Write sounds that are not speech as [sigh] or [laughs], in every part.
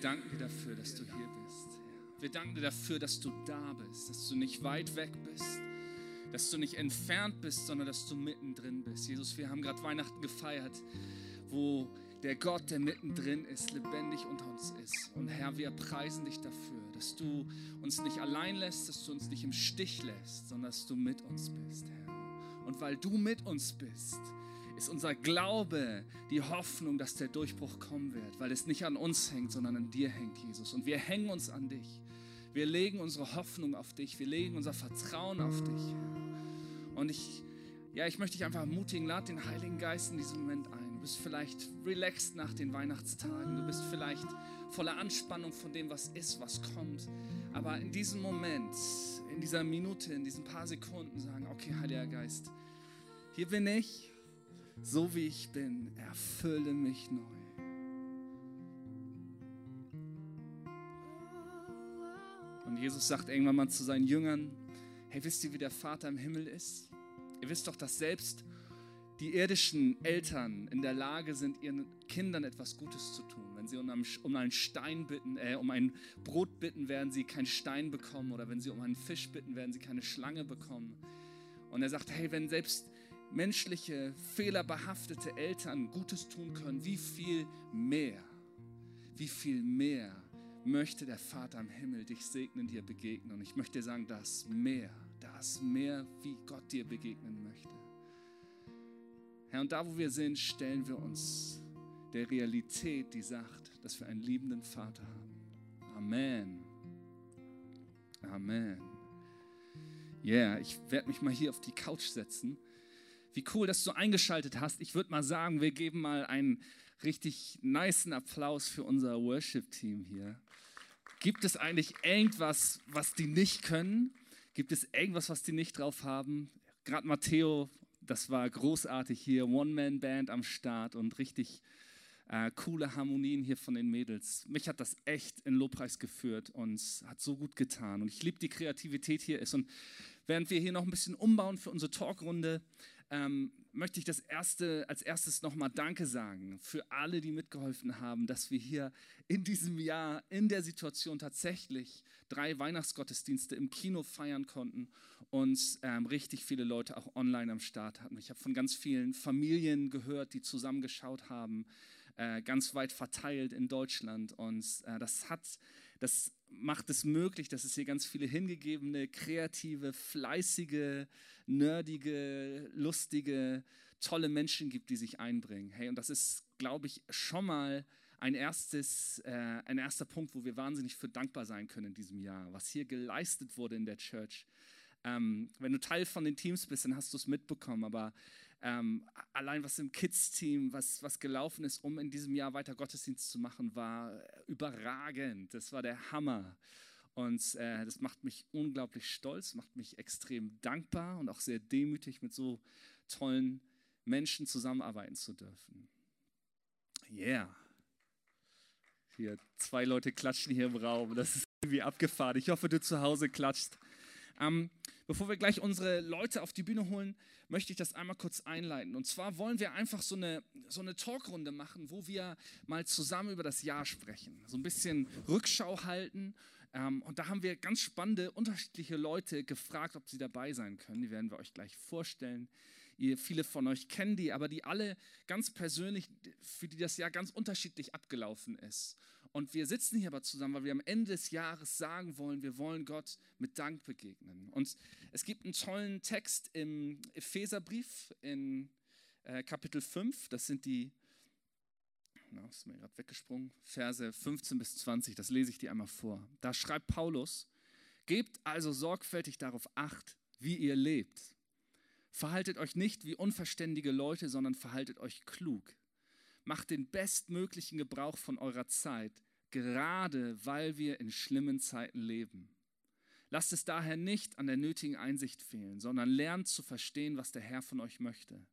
danken dir dafür, dass du hier bist. Wir danken dir dafür, dass du da bist, dass du nicht weit weg bist, dass du nicht entfernt bist, sondern dass du mittendrin bist. Jesus, wir haben gerade Weihnachten gefeiert, wo der Gott, der mittendrin ist, lebendig unter uns ist. Und Herr, wir preisen dich dafür, dass du uns nicht allein lässt, dass du uns nicht im Stich lässt, sondern dass du mit uns bist, Herr. Und weil du mit uns bist, ist unser Glaube die Hoffnung, dass der Durchbruch kommen wird, weil es nicht an uns hängt, sondern an dir hängt, Jesus. Und wir hängen uns an dich. Wir legen unsere Hoffnung auf dich. Wir legen unser Vertrauen auf dich. Und ich, ja, ich möchte dich einfach ermutigen, lad den Heiligen Geist in diesem Moment ein. Du bist vielleicht relaxed nach den Weihnachtstagen. Du bist vielleicht voller Anspannung von dem, was ist, was kommt. Aber in diesem Moment, in dieser Minute, in diesen paar Sekunden sagen, okay, Heiliger Geist, hier bin ich so wie ich bin, erfülle mich neu. Und Jesus sagt irgendwann mal zu seinen Jüngern, hey, wisst ihr, wie der Vater im Himmel ist? Ihr wisst doch, dass selbst die irdischen Eltern in der Lage sind, ihren Kindern etwas Gutes zu tun. Wenn sie um einen, Stein bitten, äh, um ein Brot bitten, werden sie keinen Stein bekommen. Oder wenn sie um einen Fisch bitten, werden sie keine Schlange bekommen. Und er sagt, hey, wenn selbst menschliche, fehlerbehaftete Eltern Gutes tun können, wie viel mehr, wie viel mehr möchte der Vater im Himmel dich segnen, dir begegnen. Und ich möchte dir sagen, das mehr, das mehr, wie Gott dir begegnen möchte. Herr, und da, wo wir sind, stellen wir uns der Realität, die sagt, dass wir einen liebenden Vater haben. Amen. Amen. Ja, yeah, ich werde mich mal hier auf die Couch setzen. Wie cool, dass du eingeschaltet hast. Ich würde mal sagen, wir geben mal einen richtig niceen Applaus für unser Worship-Team hier. Gibt es eigentlich irgendwas, was die nicht können? Gibt es irgendwas, was die nicht drauf haben? Gerade Matteo, das war großartig hier. One-Man-Band am Start und richtig äh, coole Harmonien hier von den Mädels. Mich hat das echt in Lobpreis geführt und hat so gut getan. Und ich liebe die Kreativität hier ist. Und während wir hier noch ein bisschen umbauen für unsere Talkrunde, ähm, möchte ich das erste, als erstes nochmal Danke sagen für alle, die mitgeholfen haben, dass wir hier in diesem Jahr in der Situation tatsächlich drei Weihnachtsgottesdienste im Kino feiern konnten und ähm, richtig viele Leute auch online am Start hatten. Ich habe von ganz vielen Familien gehört, die zusammengeschaut haben, äh, ganz weit verteilt in Deutschland und äh, das hat das macht es möglich, dass es hier ganz viele hingegebene, kreative, fleißige, nerdige, lustige, tolle Menschen gibt, die sich einbringen. Hey, und das ist, glaube ich, schon mal ein, erstes, äh, ein erster Punkt, wo wir wahnsinnig für dankbar sein können in diesem Jahr, was hier geleistet wurde in der Church. Ähm, wenn du Teil von den Teams bist, dann hast du es mitbekommen, aber ähm, allein was im Kids-Team, was, was gelaufen ist, um in diesem Jahr weiter Gottesdienst zu machen, war überragend. Das war der Hammer. Und äh, das macht mich unglaublich stolz, macht mich extrem dankbar und auch sehr demütig, mit so tollen Menschen zusammenarbeiten zu dürfen. Yeah. Hier, zwei Leute klatschen hier im Raum. Das ist irgendwie abgefahren. Ich hoffe, du zu Hause klatscht. Ähm, bevor wir gleich unsere Leute auf die Bühne holen, möchte ich das einmal kurz einleiten. Und zwar wollen wir einfach so eine, so eine Talkrunde machen, wo wir mal zusammen über das Jahr sprechen. So ein bisschen Rückschau halten. Ähm, und da haben wir ganz spannende, unterschiedliche Leute gefragt, ob sie dabei sein können. Die werden wir euch gleich vorstellen. Ihr, viele von euch kennen die, aber die alle ganz persönlich, für die das Jahr ganz unterschiedlich abgelaufen ist. Und wir sitzen hier aber zusammen, weil wir am Ende des Jahres sagen wollen, wir wollen Gott mit Dank begegnen. Und es gibt einen tollen Text im Epheserbrief in äh, Kapitel 5. Das sind die, na, ist mir gerade weggesprungen, Verse 15 bis 20. Das lese ich dir einmal vor. Da schreibt Paulus, gebt also sorgfältig darauf acht, wie ihr lebt. Verhaltet euch nicht wie unverständige Leute, sondern verhaltet euch klug Macht den bestmöglichen Gebrauch von eurer Zeit, gerade weil wir in schlimmen Zeiten leben. Lasst es daher nicht an der nötigen Einsicht fehlen, sondern lernt zu verstehen, was der Herr von euch möchte.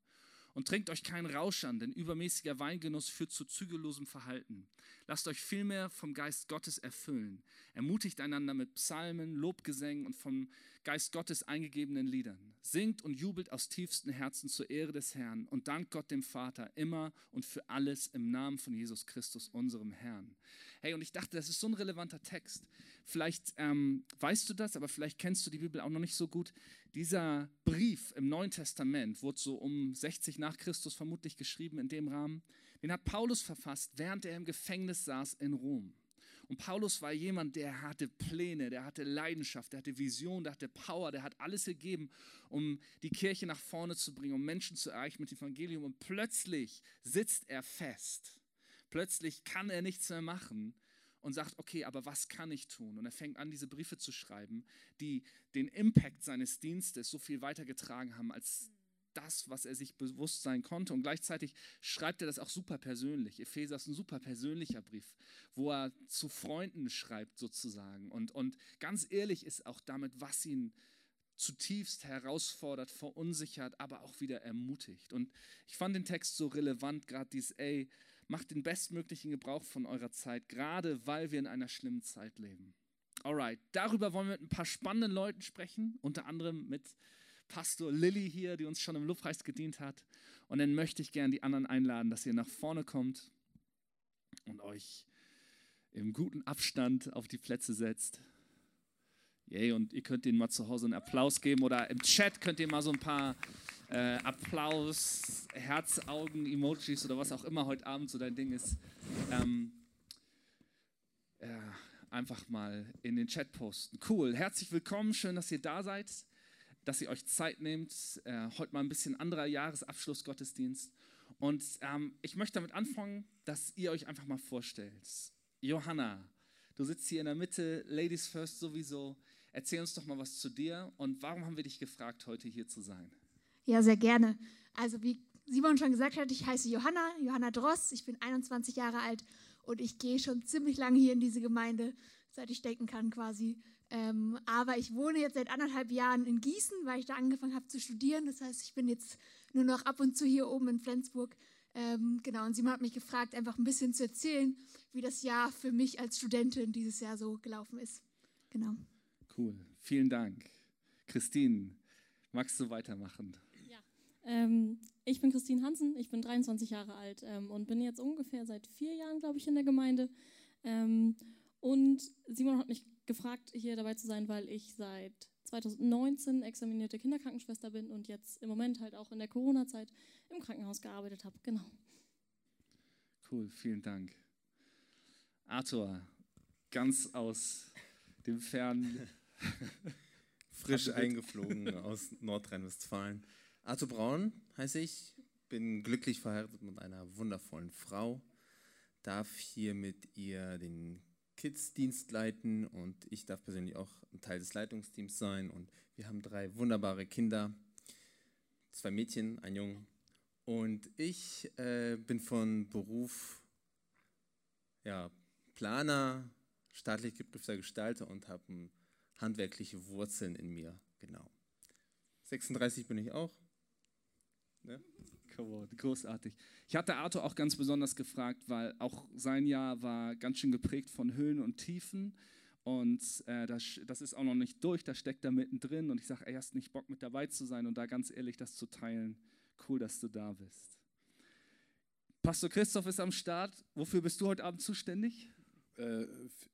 Und trinkt euch keinen Rausch an, denn übermäßiger Weingenuss führt zu zügellosem Verhalten. Lasst euch vielmehr vom Geist Gottes erfüllen. Ermutigt einander mit Psalmen, Lobgesängen und vom Geist Gottes eingegebenen Liedern. Singt und jubelt aus tiefstem Herzen zur Ehre des Herrn und dankt Gott dem Vater immer und für alles im Namen von Jesus Christus, unserem Herrn. Hey, und ich dachte, das ist so ein relevanter Text. Vielleicht ähm, weißt du das, aber vielleicht kennst du die Bibel auch noch nicht so gut. Dieser Brief im Neuen Testament wurde so um 60 nach Christus vermutlich geschrieben in dem Rahmen. Den hat Paulus verfasst, während er im Gefängnis saß in Rom. Und Paulus war jemand, der hatte Pläne, der hatte Leidenschaft, der hatte Vision, der hatte Power, der hat alles gegeben, um die Kirche nach vorne zu bringen, um Menschen zu erreichen mit dem Evangelium. Und plötzlich sitzt er fest. Plötzlich kann er nichts mehr machen und sagt, okay, aber was kann ich tun? Und er fängt an, diese Briefe zu schreiben, die den Impact seines Dienstes so viel weitergetragen haben als das, was er sich bewusst sein konnte. Und gleichzeitig schreibt er das auch super persönlich. Epheser ist ein super persönlicher Brief, wo er zu Freunden schreibt sozusagen. Und, und ganz ehrlich ist auch damit, was ihn zutiefst herausfordert, verunsichert, aber auch wieder ermutigt. Und ich fand den Text so relevant, gerade dieses, ey, macht den bestmöglichen Gebrauch von eurer Zeit, gerade weil wir in einer schlimmen Zeit leben. Alright, darüber wollen wir mit ein paar spannenden Leuten sprechen, unter anderem mit Pastor Lilly hier, die uns schon im Lobpreis gedient hat. Und dann möchte ich gerne die anderen einladen, dass ihr nach vorne kommt und euch im guten Abstand auf die Plätze setzt. Yay, und ihr könnt ihnen mal zu Hause einen Applaus geben oder im Chat könnt ihr mal so ein paar äh, Applaus, Herzaugen, Emojis oder was auch immer heute Abend so dein Ding ist. Ähm, ja, einfach mal in den Chat posten. Cool, herzlich willkommen, schön, dass ihr da seid dass ihr euch Zeit nehmt. Äh, heute mal ein bisschen anderer Jahresabschluss Gottesdienst. Und ähm, ich möchte damit anfangen, dass ihr euch einfach mal vorstellt. Johanna, du sitzt hier in der Mitte, Ladies First sowieso. Erzähl uns doch mal was zu dir und warum haben wir dich gefragt, heute hier zu sein? Ja, sehr gerne. Also wie Simon schon gesagt hat, ich heiße Johanna, Johanna Dross, ich bin 21 Jahre alt und ich gehe schon ziemlich lange hier in diese Gemeinde, seit ich denken kann quasi. Ähm, aber ich wohne jetzt seit anderthalb Jahren in Gießen, weil ich da angefangen habe zu studieren. Das heißt, ich bin jetzt nur noch ab und zu hier oben in Flensburg. Ähm, genau, und Simon hat mich gefragt, einfach ein bisschen zu erzählen, wie das Jahr für mich als Studentin dieses Jahr so gelaufen ist. Genau. Cool, vielen Dank. Christine, magst du weitermachen? Ja, ähm, ich bin Christine Hansen, ich bin 23 Jahre alt ähm, und bin jetzt ungefähr seit vier Jahren, glaube ich, in der Gemeinde. Ähm, und Simon hat mich gefragt, hier dabei zu sein, weil ich seit 2019 examinierte Kinderkrankenschwester bin und jetzt im Moment halt auch in der Corona-Zeit im Krankenhaus gearbeitet habe. Genau. Cool, vielen Dank. Arthur, ganz aus dem fernen. [laughs] Frisch eingeflogen aus Nordrhein-Westfalen. Arthur Braun heiße ich, bin glücklich verheiratet mit einer wundervollen Frau, darf hier mit ihr den Kids-Dienst leiten und ich darf persönlich auch ein Teil des Leitungsteams sein. Und wir haben drei wunderbare Kinder, zwei Mädchen, ein Jungen. Und ich äh, bin von Beruf ja, Planer, staatlich geprüfter Gestalter und habe handwerkliche Wurzeln in mir. Genau. 36 bin ich auch. Ne? Großartig. Ich hatte Arthur auch ganz besonders gefragt, weil auch sein Jahr war ganz schön geprägt von Höhen und Tiefen. Und äh, das, das, ist auch noch nicht durch, das steckt da mittendrin. Und ich sage, er hast nicht Bock mit dabei zu sein und da ganz ehrlich das zu teilen. Cool, dass du da bist. Pastor Christoph ist am Start. Wofür bist du heute Abend zuständig? Äh,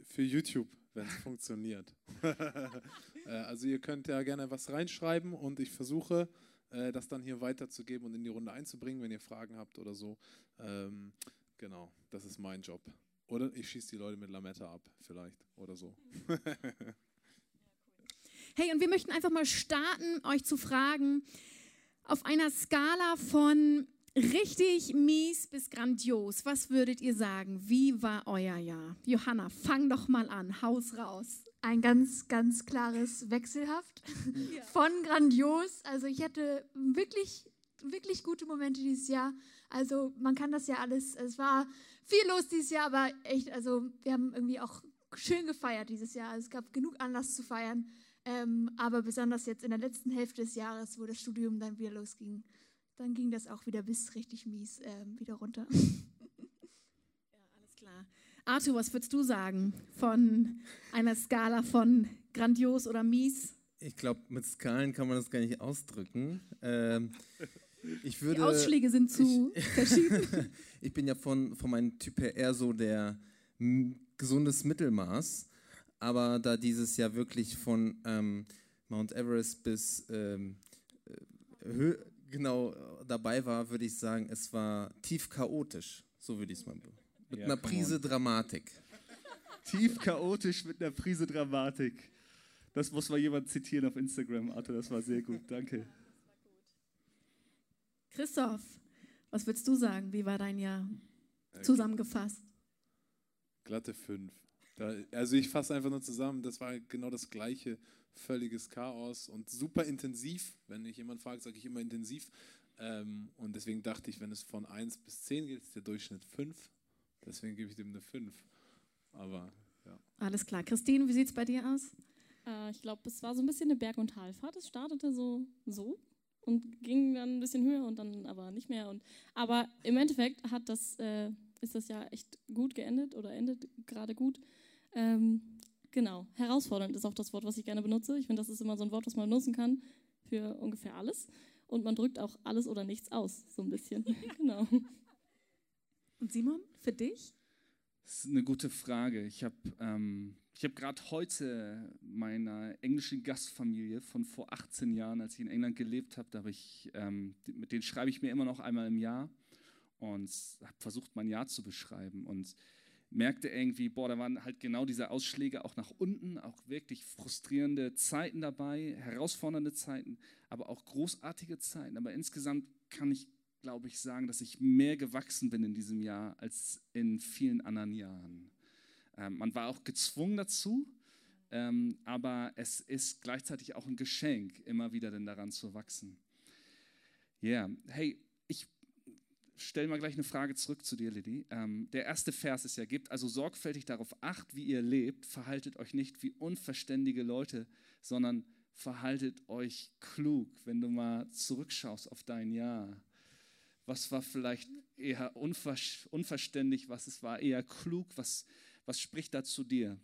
für YouTube, wenn es [laughs] funktioniert. [laughs] äh, also ihr könnt ja gerne was reinschreiben und ich versuche äh, das dann hier weiterzugeben und in die Runde einzubringen, wenn ihr Fragen habt oder so. Ähm, genau, das ist mein Job. Oder ich schieße die Leute mit Lametta ab, vielleicht oder so. [laughs] hey, und wir möchten einfach mal starten, euch zu fragen, auf einer Skala von richtig mies bis grandios, was würdet ihr sagen? Wie war euer Jahr? Johanna, fang doch mal an, haus raus ein ganz, ganz klares Wechselhaft [laughs] ja. von grandios. Also ich hatte wirklich, wirklich gute Momente dieses Jahr. Also man kann das ja alles, es war viel los dieses Jahr, aber echt, also wir haben irgendwie auch schön gefeiert dieses Jahr. Also es gab genug Anlass zu feiern. Ähm, aber besonders jetzt in der letzten Hälfte des Jahres, wo das Studium dann wieder losging, dann ging das auch wieder bis richtig mies ähm, wieder runter. [laughs] Arthur, was würdest du sagen von einer Skala von grandios oder mies? Ich glaube, mit Skalen kann man das gar nicht ausdrücken. Ähm, ich würde, Die Ausschläge sind zu ich, [laughs] verschieden. ich bin ja von, von meinem Typ her eher so der gesundes Mittelmaß. Aber da dieses Jahr wirklich von ähm, Mount Everest bis ähm, äh, genau dabei war, würde ich sagen, es war tief chaotisch. So würde ich es mal. Mit Ja, einer Prise on. Dramatik. Tief chaotisch mit einer Prise Dramatik. Das muss mal jemand zitieren auf Instagram, Arthur. Das war sehr gut. Danke. Christoph, was würdest du sagen? Wie war dein Jahr zusammengefasst? Glatte 5. Da, also ich fasse einfach nur zusammen, das war genau das gleiche, völliges Chaos und super intensiv. Wenn mich jemand fragt, sage ich immer intensiv. Ähm, und deswegen dachte ich, wenn es von 1 bis 10 geht, ist der Durchschnitt 5. Deswegen gebe ich dem eine 5. Aber ja. Alles klar. Christine, wie sieht es bei dir aus? Äh, ich glaube, es war so ein bisschen eine Berg- und Talfahrt. Es startete so, so und ging dann ein bisschen höher und dann aber nicht mehr. Und, aber im Endeffekt hat das, äh, ist das Jahr echt gut geendet oder endet gerade gut. Ähm, genau, herausfordernd ist auch das Wort, was ich gerne benutze. Ich finde, das ist immer so ein Wort, was man benutzen kann für ungefähr alles. Und man drückt auch alles oder nichts aus, so ein bisschen. [laughs] genau. Und Simon, für dich? Das ist eine gute Frage. Ich habe ähm, hab gerade heute meiner englischen Gastfamilie von vor 18 Jahren, als ich in England gelebt habe, da habe ich, ähm, mit denen schreibe ich mir immer noch einmal im Jahr und habe versucht, mein Jahr zu beschreiben und merkte irgendwie, boah, da waren halt genau diese Ausschläge auch nach unten, auch wirklich frustrierende Zeiten dabei, herausfordernde Zeiten, aber auch großartige Zeiten. Aber insgesamt kann ich, glaube ich, sagen, dass ich mehr gewachsen bin in diesem Jahr als in vielen anderen Jahren. Ähm, man war auch gezwungen dazu, ähm, aber es ist gleichzeitig auch ein Geschenk, immer wieder denn daran zu wachsen. Ja, hey, ich stelle mal gleich eine Frage zurück zu dir, Lilly. Ähm, der erste Vers ist ja, gebt also sorgfältig darauf acht, wie ihr lebt, verhaltet euch nicht wie unverständige Leute, sondern verhaltet euch klug, wenn du mal zurückschaust auf dein Jahr. Was war vielleicht eher unver unverständlich, was es war eher klug, was, was spricht da zu dir?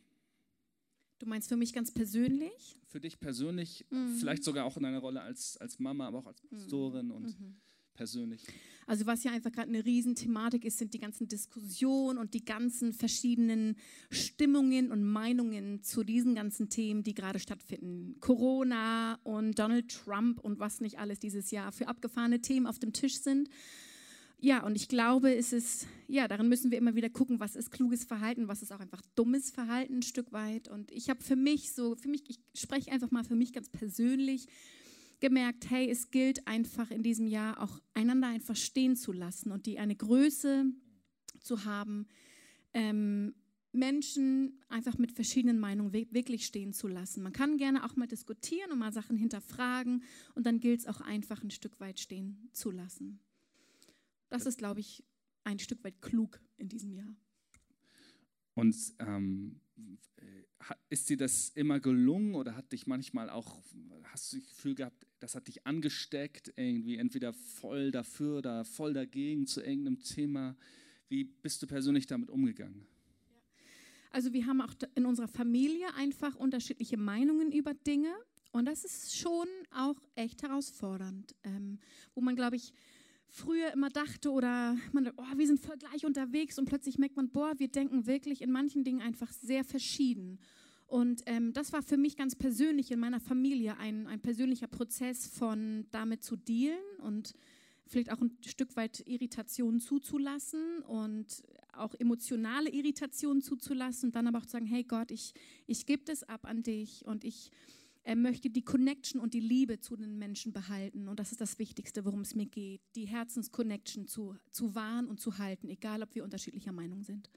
Du meinst für mich ganz persönlich? Für dich persönlich, Mhm. vielleicht sogar auch in deiner Rolle als, als Mama, aber auch als Pastorin und Mhm. Persönlich. Also was ja einfach gerade eine Riesenthematik ist, sind die ganzen Diskussionen und die ganzen verschiedenen Stimmungen und Meinungen zu diesen ganzen Themen, die gerade stattfinden. Corona und Donald Trump und was nicht alles dieses Jahr für abgefahrene Themen auf dem Tisch sind. Ja, und ich glaube, es ist, ja, darin müssen wir immer wieder gucken, was ist kluges Verhalten, was ist auch einfach dummes Verhalten ein Stück weit. Und ich habe für mich so, für mich, ich spreche einfach mal für mich ganz persönlich, gemerkt, hey, es gilt einfach in diesem Jahr auch einander einfach stehen zu lassen und die eine Größe zu haben, ähm, Menschen einfach mit verschiedenen Meinungen wi- wirklich stehen zu lassen. Man kann gerne auch mal diskutieren und mal Sachen hinterfragen und dann gilt es auch einfach ein Stück weit stehen zu lassen. Das ist, glaube ich, ein Stück weit klug in diesem Jahr. Und ähm, äh, ist dir das immer gelungen oder hat dich manchmal auch, hast du das Gefühl gehabt, das hat dich angesteckt, irgendwie entweder voll dafür oder voll dagegen zu irgendeinem Thema? Wie bist du persönlich damit umgegangen? Also wir haben auch in unserer Familie einfach unterschiedliche Meinungen über Dinge und das ist schon auch echt herausfordernd, ähm, wo man, glaube ich, früher immer dachte oder man, oh, wir sind voll gleich unterwegs und plötzlich merkt man, boah, wir denken wirklich in manchen Dingen einfach sehr verschieden. Und ähm, das war für mich ganz persönlich in meiner Familie ein, ein persönlicher Prozess von damit zu dealen und vielleicht auch ein Stück weit Irritationen zuzulassen und auch emotionale Irritationen zuzulassen und dann aber auch zu sagen, hey Gott, ich, ich gebe das ab an dich und ich äh, möchte die Connection und die Liebe zu den Menschen behalten und das ist das Wichtigste, worum es mir geht, die Herzensconnection zu, zu wahren und zu halten, egal ob wir unterschiedlicher Meinung sind.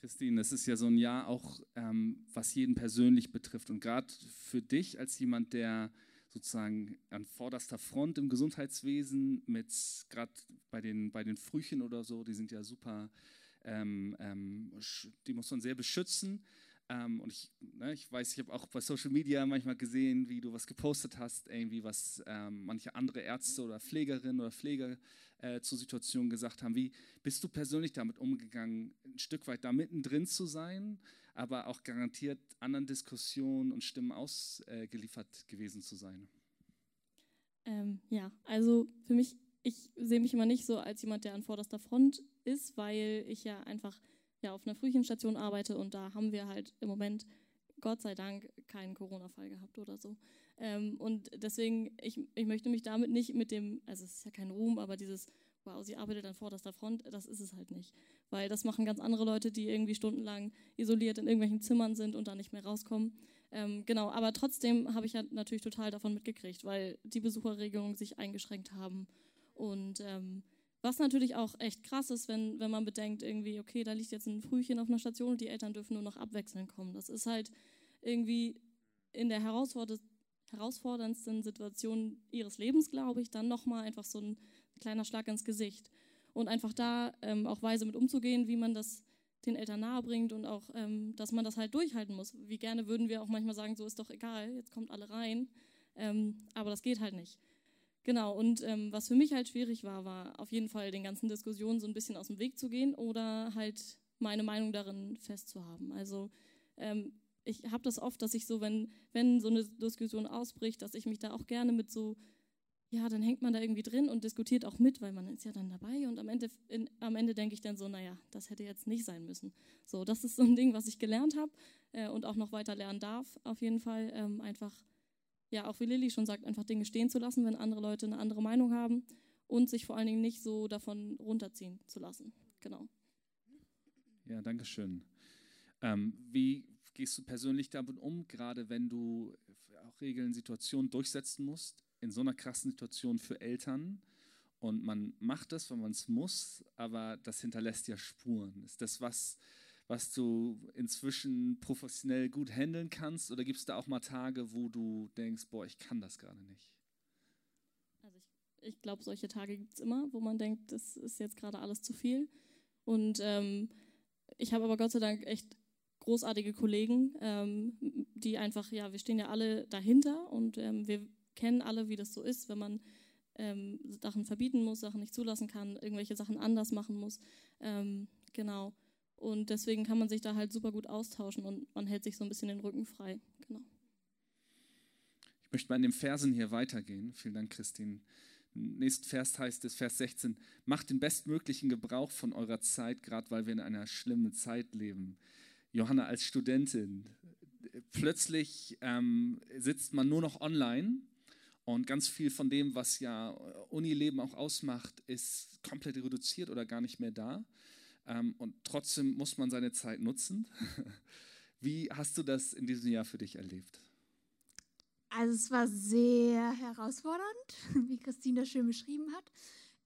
Christine, das ist ja so ein Jahr auch, ähm, was jeden persönlich betrifft. Und gerade für dich als jemand, der sozusagen an vorderster Front im Gesundheitswesen mit, gerade bei den, bei den Frühchen oder so, die sind ja super, ähm, ähm, die muss man sehr beschützen. Ähm, und ich, ne, ich weiß, ich habe auch bei Social Media manchmal gesehen, wie du was gepostet hast, irgendwie was ähm, manche andere Ärzte oder Pflegerinnen oder Pfleger äh, zur Situation gesagt haben. Wie bist du persönlich damit umgegangen, ein Stück weit da mittendrin zu sein, aber auch garantiert anderen Diskussionen und Stimmen ausgeliefert äh, gewesen zu sein? Ähm, ja, also für mich, ich sehe mich immer nicht so als jemand, der an vorderster Front ist, weil ich ja einfach ja auf einer Frühchenstation arbeite und da haben wir halt im Moment Gott sei Dank keinen Corona-Fall gehabt oder so. Ähm, und deswegen, ich, ich möchte mich damit nicht mit dem, also es ist ja kein Ruhm, aber dieses, wow, sie arbeitet an vorderster Front, das ist es halt nicht. Weil das machen ganz andere Leute, die irgendwie stundenlang isoliert in irgendwelchen Zimmern sind und da nicht mehr rauskommen. Ähm, genau, aber trotzdem habe ich ja natürlich total davon mitgekriegt, weil die Besucherregelungen sich eingeschränkt haben. Und ähm, was natürlich auch echt krass ist, wenn, wenn man bedenkt, irgendwie, okay, da liegt jetzt ein Frühchen auf einer Station und die Eltern dürfen nur noch abwechselnd kommen. Das ist halt irgendwie in der herausforderndsten Situation ihres Lebens, glaube ich, dann nochmal einfach so ein kleiner Schlag ins Gesicht. Und einfach da ähm, auch weise mit umzugehen, wie man das den Eltern nahebringt und auch, ähm, dass man das halt durchhalten muss. Wie gerne würden wir auch manchmal sagen, so ist doch egal, jetzt kommt alle rein. Ähm, aber das geht halt nicht. Genau, und ähm, was für mich halt schwierig war, war auf jeden Fall den ganzen Diskussionen so ein bisschen aus dem Weg zu gehen oder halt meine Meinung darin festzuhaben. Also ähm, ich habe das oft, dass ich so, wenn, wenn so eine Diskussion ausbricht, dass ich mich da auch gerne mit so, ja, dann hängt man da irgendwie drin und diskutiert auch mit, weil man ist ja dann dabei und am Ende, in, am Ende denke ich dann so, naja, das hätte jetzt nicht sein müssen. So, das ist so ein Ding, was ich gelernt habe äh, und auch noch weiter lernen darf, auf jeden Fall ähm, einfach ja, auch wie Lilly schon sagt, einfach Dinge stehen zu lassen, wenn andere Leute eine andere Meinung haben und sich vor allen Dingen nicht so davon runterziehen zu lassen. Genau. Ja, danke schön. Ähm, wie gehst du persönlich damit um, gerade wenn du auch Regeln, Situationen durchsetzen musst, in so einer krassen Situation für Eltern? Und man macht das, weil man es muss, aber das hinterlässt ja Spuren. Ist das was, was du inzwischen professionell gut handeln kannst? Oder gibt es da auch mal Tage, wo du denkst, boah, ich kann das gerade nicht? Also ich, ich glaube, solche Tage gibt es immer, wo man denkt, das ist jetzt gerade alles zu viel. Und ähm, ich habe aber Gott sei Dank echt großartige Kollegen, ähm, die einfach, ja, wir stehen ja alle dahinter und ähm, wir kennen alle, wie das so ist, wenn man ähm, Sachen verbieten muss, Sachen nicht zulassen kann, irgendwelche Sachen anders machen muss. Ähm, genau. Und deswegen kann man sich da halt super gut austauschen und man hält sich so ein bisschen den Rücken frei. Genau. Ich möchte mal in den Versen hier weitergehen. Vielen Dank, Christine. Im nächsten Vers heißt es, Vers 16, macht den bestmöglichen Gebrauch von eurer Zeit, gerade weil wir in einer schlimmen Zeit leben. Johanna als Studentin, plötzlich ähm, sitzt man nur noch online und ganz viel von dem, was ja Unileben auch ausmacht, ist komplett reduziert oder gar nicht mehr da. Ähm, und trotzdem muss man seine Zeit nutzen. [laughs] Wie hast du das in diesem Jahr für dich erlebt? Also es war sehr herausfordernd, [laughs] wie Christine das schön beschrieben hat.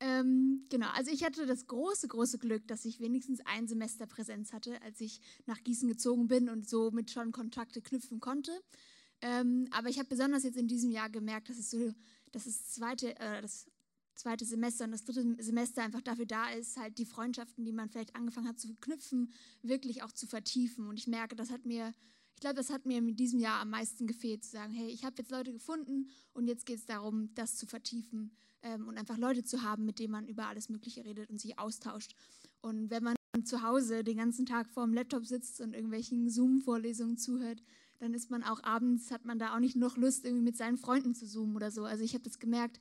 Ähm, genau, also ich hatte das große, große Glück, dass ich wenigstens ein Semester Präsenz hatte, als ich nach Gießen gezogen bin und somit schon Kontakte knüpfen konnte. Ähm, aber ich habe besonders jetzt in diesem Jahr gemerkt, dass es so, dass das zweite, äh, das zweite Semester und das dritte Semester einfach dafür da ist, halt die Freundschaften, die man vielleicht angefangen hat zu knüpfen, wirklich auch zu vertiefen. Und ich merke, das hat mir, ich glaube, das hat mir in diesem Jahr am meisten gefehlt, zu sagen, hey, ich habe jetzt Leute gefunden und jetzt geht es darum, das zu vertiefen ähm, und einfach Leute zu haben, mit denen man über alles Mögliche redet und sich austauscht. Und wenn man zu Hause den ganzen Tag vor dem Laptop sitzt und irgendwelchen Zoom-Vorlesungen zuhört, dann ist man auch abends, hat man da auch nicht noch Lust, irgendwie mit seinen Freunden zu zoomen oder so. Also ich habe das gemerkt,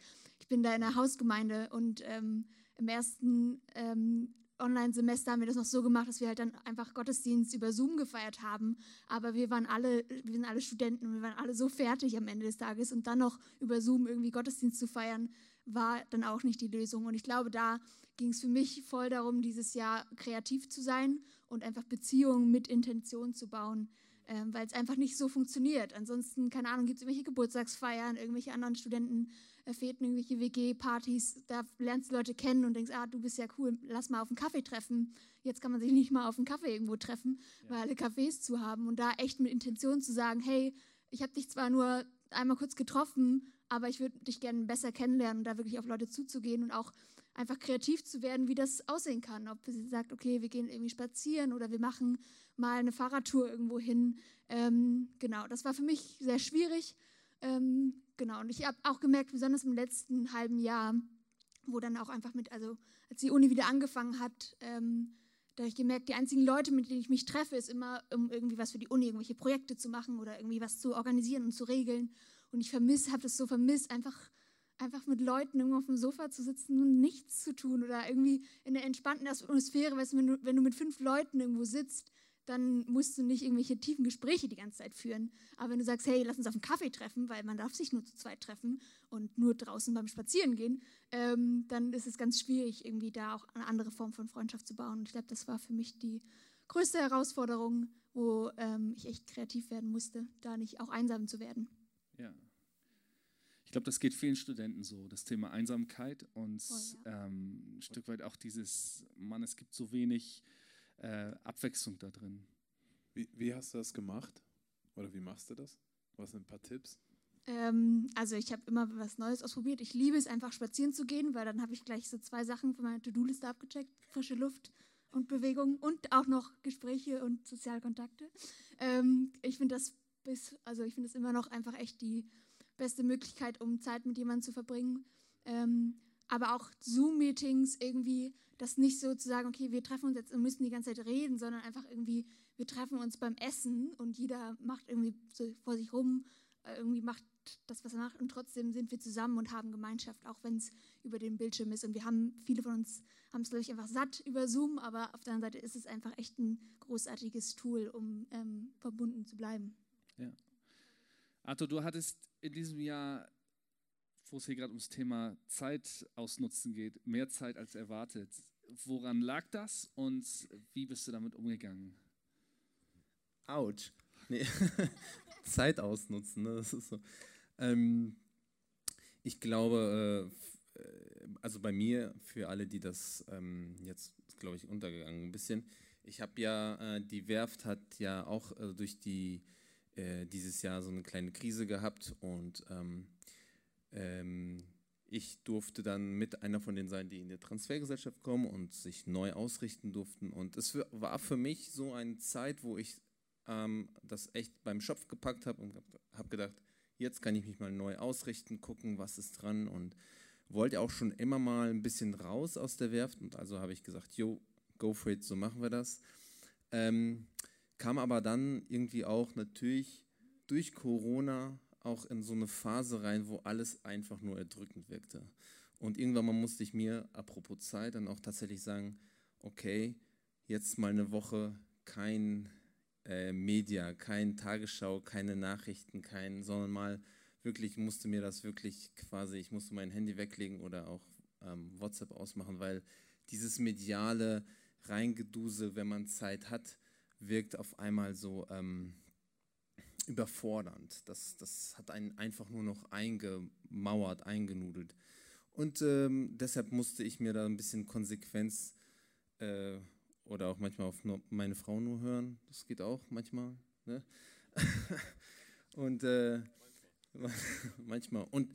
bin da in der Hausgemeinde und ähm, im ersten ähm, Online-Semester haben wir das noch so gemacht, dass wir halt dann einfach Gottesdienst über Zoom gefeiert haben. Aber wir waren alle, wir sind alle Studenten und wir waren alle so fertig am Ende des Tages und dann noch über Zoom irgendwie Gottesdienst zu feiern, war dann auch nicht die Lösung. Und ich glaube, da ging es für mich voll darum, dieses Jahr kreativ zu sein und einfach Beziehungen mit Intention zu bauen ähm, weil es einfach nicht so funktioniert. Ansonsten, keine Ahnung, gibt es irgendwelche Geburtstagsfeiern, irgendwelche anderen Studenten erfährten irgendwelche WG-Partys, da lernst du Leute kennen und denkst, ah, du bist ja cool, lass mal auf einen Kaffee treffen. Jetzt kann man sich nicht mal auf einen Kaffee irgendwo treffen, ja. weil alle Cafés zu haben und da echt mit Intention zu sagen, hey, ich habe dich zwar nur einmal kurz getroffen, aber ich würde dich gerne besser kennenlernen, da wirklich auf Leute zuzugehen und auch einfach kreativ zu werden, wie das aussehen kann. Ob sie sagt, okay, wir gehen irgendwie spazieren oder wir machen mal eine Fahrradtour irgendwo hin. Ähm, genau, das war für mich sehr schwierig. Ähm, genau, und ich habe auch gemerkt, besonders im letzten halben Jahr, wo dann auch einfach mit, also als die Uni wieder angefangen hat, ähm, da habe ich gemerkt, die einzigen Leute, mit denen ich mich treffe, ist immer, um irgendwie was für die Uni, irgendwelche Projekte zu machen oder irgendwie was zu organisieren und zu regeln. Und ich vermisse, habe das so vermisst, einfach, einfach mit Leuten irgendwo auf dem Sofa zu sitzen und nichts zu tun oder irgendwie in der entspannten Atmosphäre, weißt wenn du, wenn du mit fünf Leuten irgendwo sitzt, dann musst du nicht irgendwelche tiefen Gespräche die ganze Zeit führen. Aber wenn du sagst, hey, lass uns auf einen Kaffee treffen, weil man darf sich nur zu zweit treffen und nur draußen beim Spazieren gehen, ähm, dann ist es ganz schwierig, irgendwie da auch eine andere Form von Freundschaft zu bauen. Und ich glaube, das war für mich die größte Herausforderung, wo ähm, ich echt kreativ werden musste, da nicht auch einsam zu werden. Ja. Ich glaube, das geht vielen Studenten so, das Thema Einsamkeit und Voll, ja. ähm, ein Stück weit auch dieses, Mann, es gibt so wenig äh, Abwechslung da drin. Wie, wie hast du das gemacht? Oder wie machst du das? Was sind ein paar Tipps? Ähm, also ich habe immer was Neues ausprobiert. Ich liebe es einfach spazieren zu gehen, weil dann habe ich gleich so zwei Sachen von meiner To-Do-Liste abgecheckt. Frische Luft und Bewegung und auch noch Gespräche und Sozialkontakte. Ähm, ich finde das bis, also ich finde es immer noch einfach echt die beste Möglichkeit, um Zeit mit jemandem zu verbringen. Ähm, aber auch Zoom-Meetings irgendwie, das nicht so zu sagen, okay, wir treffen uns jetzt und müssen die ganze Zeit reden, sondern einfach irgendwie, wir treffen uns beim Essen und jeder macht irgendwie so vor sich rum, äh, irgendwie macht das, was er macht und trotzdem sind wir zusammen und haben Gemeinschaft, auch wenn es über den Bildschirm ist. Und wir haben, viele von uns haben es, glaube ich, einfach satt über Zoom, aber auf der anderen Seite ist es einfach echt ein großartiges Tool, um ähm, verbunden zu bleiben. Ja. Arthur, du hattest in diesem Jahr, wo es hier gerade ums Thema Zeit ausnutzen geht, mehr Zeit als erwartet. Woran lag das und wie bist du damit umgegangen? Autsch. Nee. [laughs] Zeit ausnutzen, ne? das ist so. Ähm, ich glaube, äh, also bei mir, für alle, die das ähm, jetzt, glaube ich, untergegangen ein bisschen, ich habe ja, äh, die Werft hat ja auch äh, durch die, äh, dieses Jahr so eine kleine Krise gehabt und ähm, ähm, ich durfte dann mit einer von denen sein, die in die Transfergesellschaft kommen und sich neu ausrichten durften. Und es war für mich so eine Zeit, wo ich ähm, das echt beim Schopf gepackt habe und habe gedacht, jetzt kann ich mich mal neu ausrichten, gucken, was ist dran und wollte auch schon immer mal ein bisschen raus aus der Werft und also habe ich gesagt, yo, go for it, so machen wir das. Ähm, kam aber dann irgendwie auch natürlich durch Corona auch in so eine Phase rein, wo alles einfach nur erdrückend wirkte. Und irgendwann mal musste ich mir, apropos Zeit, dann auch tatsächlich sagen, okay, jetzt mal eine Woche kein äh, Media, kein Tagesschau, keine Nachrichten, kein, sondern mal wirklich musste mir das wirklich quasi, ich musste mein Handy weglegen oder auch ähm, WhatsApp ausmachen, weil dieses mediale Reingedusel, wenn man Zeit hat, wirkt auf einmal so ähm, überfordernd. Das, das hat einen einfach nur noch eingemauert, eingenudelt. Und ähm, deshalb musste ich mir da ein bisschen Konsequenz äh, oder auch manchmal auf meine Frau nur hören. Das geht auch manchmal. Ne? [laughs] und äh, [laughs] manchmal. Und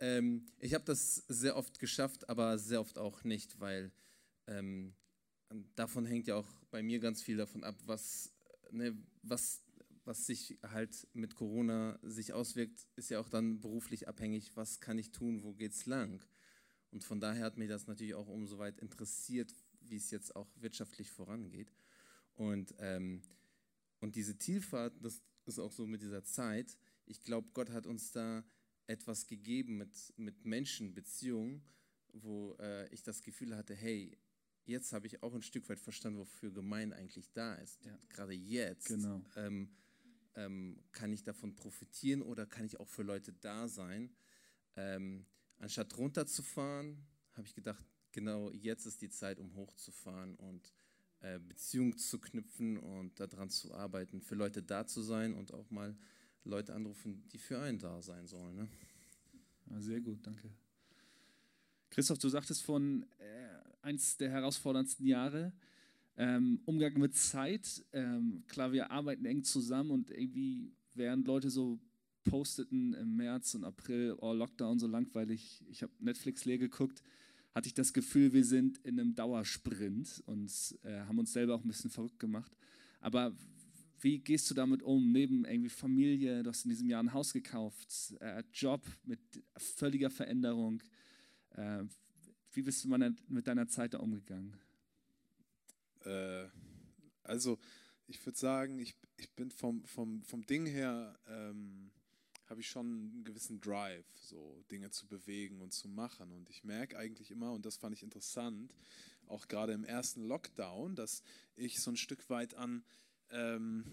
ähm, ich habe das sehr oft geschafft, aber sehr oft auch nicht, weil ähm, davon hängt ja auch bei mir ganz viel davon ab, was, ne, was, was sich halt mit Corona sich auswirkt, ist ja auch dann beruflich abhängig, was kann ich tun, wo geht's lang. Und von daher hat mich das natürlich auch umso weit interessiert, wie es jetzt auch wirtschaftlich vorangeht. Und, ähm, und diese Zielfahrt, das ist auch so mit dieser Zeit. Ich glaube, Gott hat uns da etwas gegeben mit, mit Menschen, Beziehungen, wo äh, ich das Gefühl hatte, hey, jetzt habe ich auch ein Stück weit verstanden, wofür Gemeinde eigentlich da ist. Ja. Gerade jetzt genau. ähm, ähm, kann ich davon profitieren oder kann ich auch für Leute da sein. Ähm, anstatt runterzufahren, habe ich gedacht, genau jetzt ist die Zeit, um hochzufahren und äh, Beziehungen zu knüpfen und daran zu arbeiten, für Leute da zu sein und auch mal Leute anrufen, die für einen da sein sollen. Ne? Ja, sehr gut, danke. Christoph, du sagtest von äh, eins der herausforderndsten Jahre, ähm, Umgang mit Zeit. Ähm, klar, wir arbeiten eng zusammen und irgendwie, während Leute so posteten im März und April, oh, Lockdown so langweilig, ich habe Netflix leer geguckt, hatte ich das Gefühl, wir sind in einem Dauersprint und äh, haben uns selber auch ein bisschen verrückt gemacht. Aber wie gehst du damit um? Neben irgendwie Familie, du hast in diesem Jahr ein Haus gekauft, äh, Job mit völliger Veränderung. Äh, wie bist du mit deiner Zeit da umgegangen? Äh, also, ich würde sagen, ich, ich bin vom, vom, vom Ding her, ähm, habe ich schon einen gewissen Drive, so Dinge zu bewegen und zu machen. Und ich merke eigentlich immer, und das fand ich interessant, auch gerade im ersten Lockdown, dass ich so ein Stück weit an, ähm,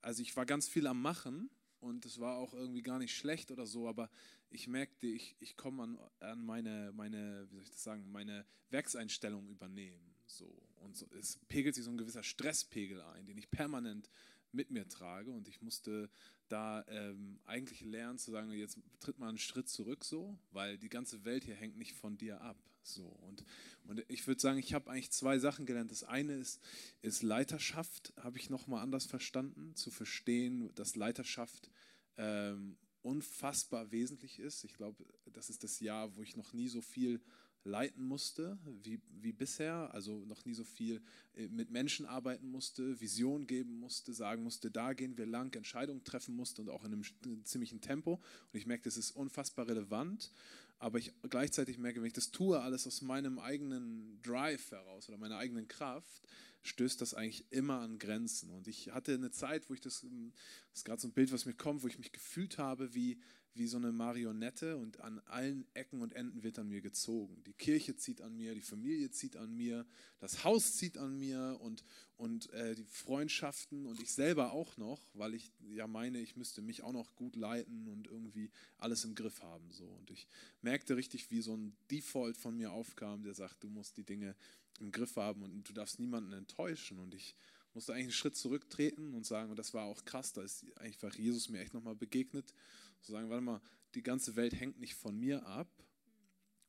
also ich war ganz viel am Machen und es war auch irgendwie gar nicht schlecht oder so, aber ich merkte, ich, ich komme an, an meine, meine, wie soll ich das sagen, meine Werkseinstellung übernehmen. So. Und so, es pegelt sich so ein gewisser Stresspegel ein, den ich permanent mit mir trage. Und ich musste da ähm, eigentlich lernen zu sagen, jetzt tritt mal einen Schritt zurück so, weil die ganze Welt hier hängt nicht von dir ab. So. Und, und ich würde sagen, ich habe eigentlich zwei Sachen gelernt. Das eine ist, ist Leiterschaft, habe ich nochmal anders verstanden, zu verstehen, dass Leiterschaft ähm, unfassbar wesentlich ist. Ich glaube, das ist das Jahr, wo ich noch nie so viel leiten musste wie, wie bisher, also noch nie so viel äh, mit Menschen arbeiten musste, Vision geben musste, sagen musste, da gehen wir lang, Entscheidungen treffen musste und auch in einem ziemlichen Tempo. Und ich merke, das ist unfassbar relevant, aber ich gleichzeitig merke, wenn ich das tue, alles aus meinem eigenen Drive heraus oder meiner eigenen Kraft, stößt das eigentlich immer an Grenzen. Und ich hatte eine Zeit, wo ich das, hm, das ist gerade so ein Bild, was mir kommt, wo ich mich gefühlt habe wie, wie so eine Marionette und an allen Ecken und Enden wird an mir gezogen. Die Kirche zieht an mir, die Familie zieht an mir, das Haus zieht an mir und, und äh, die Freundschaften und ich selber auch noch, weil ich ja meine, ich müsste mich auch noch gut leiten und irgendwie alles im Griff haben. So. Und ich merkte richtig, wie so ein Default von mir aufkam, der sagt, du musst die Dinge im Griff haben und du darfst niemanden enttäuschen. Und ich musste eigentlich einen Schritt zurücktreten und sagen, und das war auch krass, da ist einfach Jesus mir echt nochmal begegnet, zu sagen, warte mal, die ganze Welt hängt nicht von mir ab.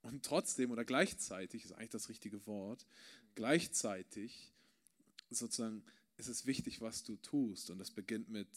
Und trotzdem oder gleichzeitig ist eigentlich das richtige Wort, gleichzeitig sozusagen ist es wichtig, was du tust. Und das beginnt mit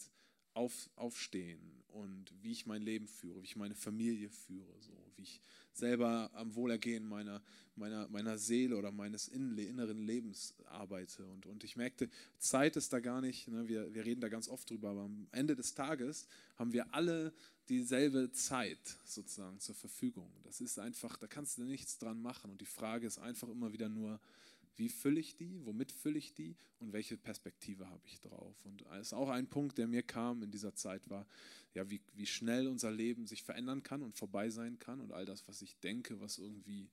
auf, Aufstehen und wie ich mein Leben führe, wie ich meine Familie führe, so, wie ich selber am Wohlergehen meiner, meiner, meiner Seele oder meines inneren Lebens arbeite. Und, und ich merkte, Zeit ist da gar nicht, ne, wir, wir reden da ganz oft drüber, aber am Ende des Tages haben wir alle dieselbe Zeit sozusagen zur Verfügung. Das ist einfach, da kannst du nichts dran machen. Und die Frage ist einfach immer wieder nur, wie fülle ich die, womit fülle ich die und welche Perspektive habe ich drauf. Und das ist auch ein Punkt, der mir kam in dieser Zeit, war, ja, wie, wie schnell unser Leben sich verändern kann und vorbei sein kann und all das, was ich denke, was irgendwie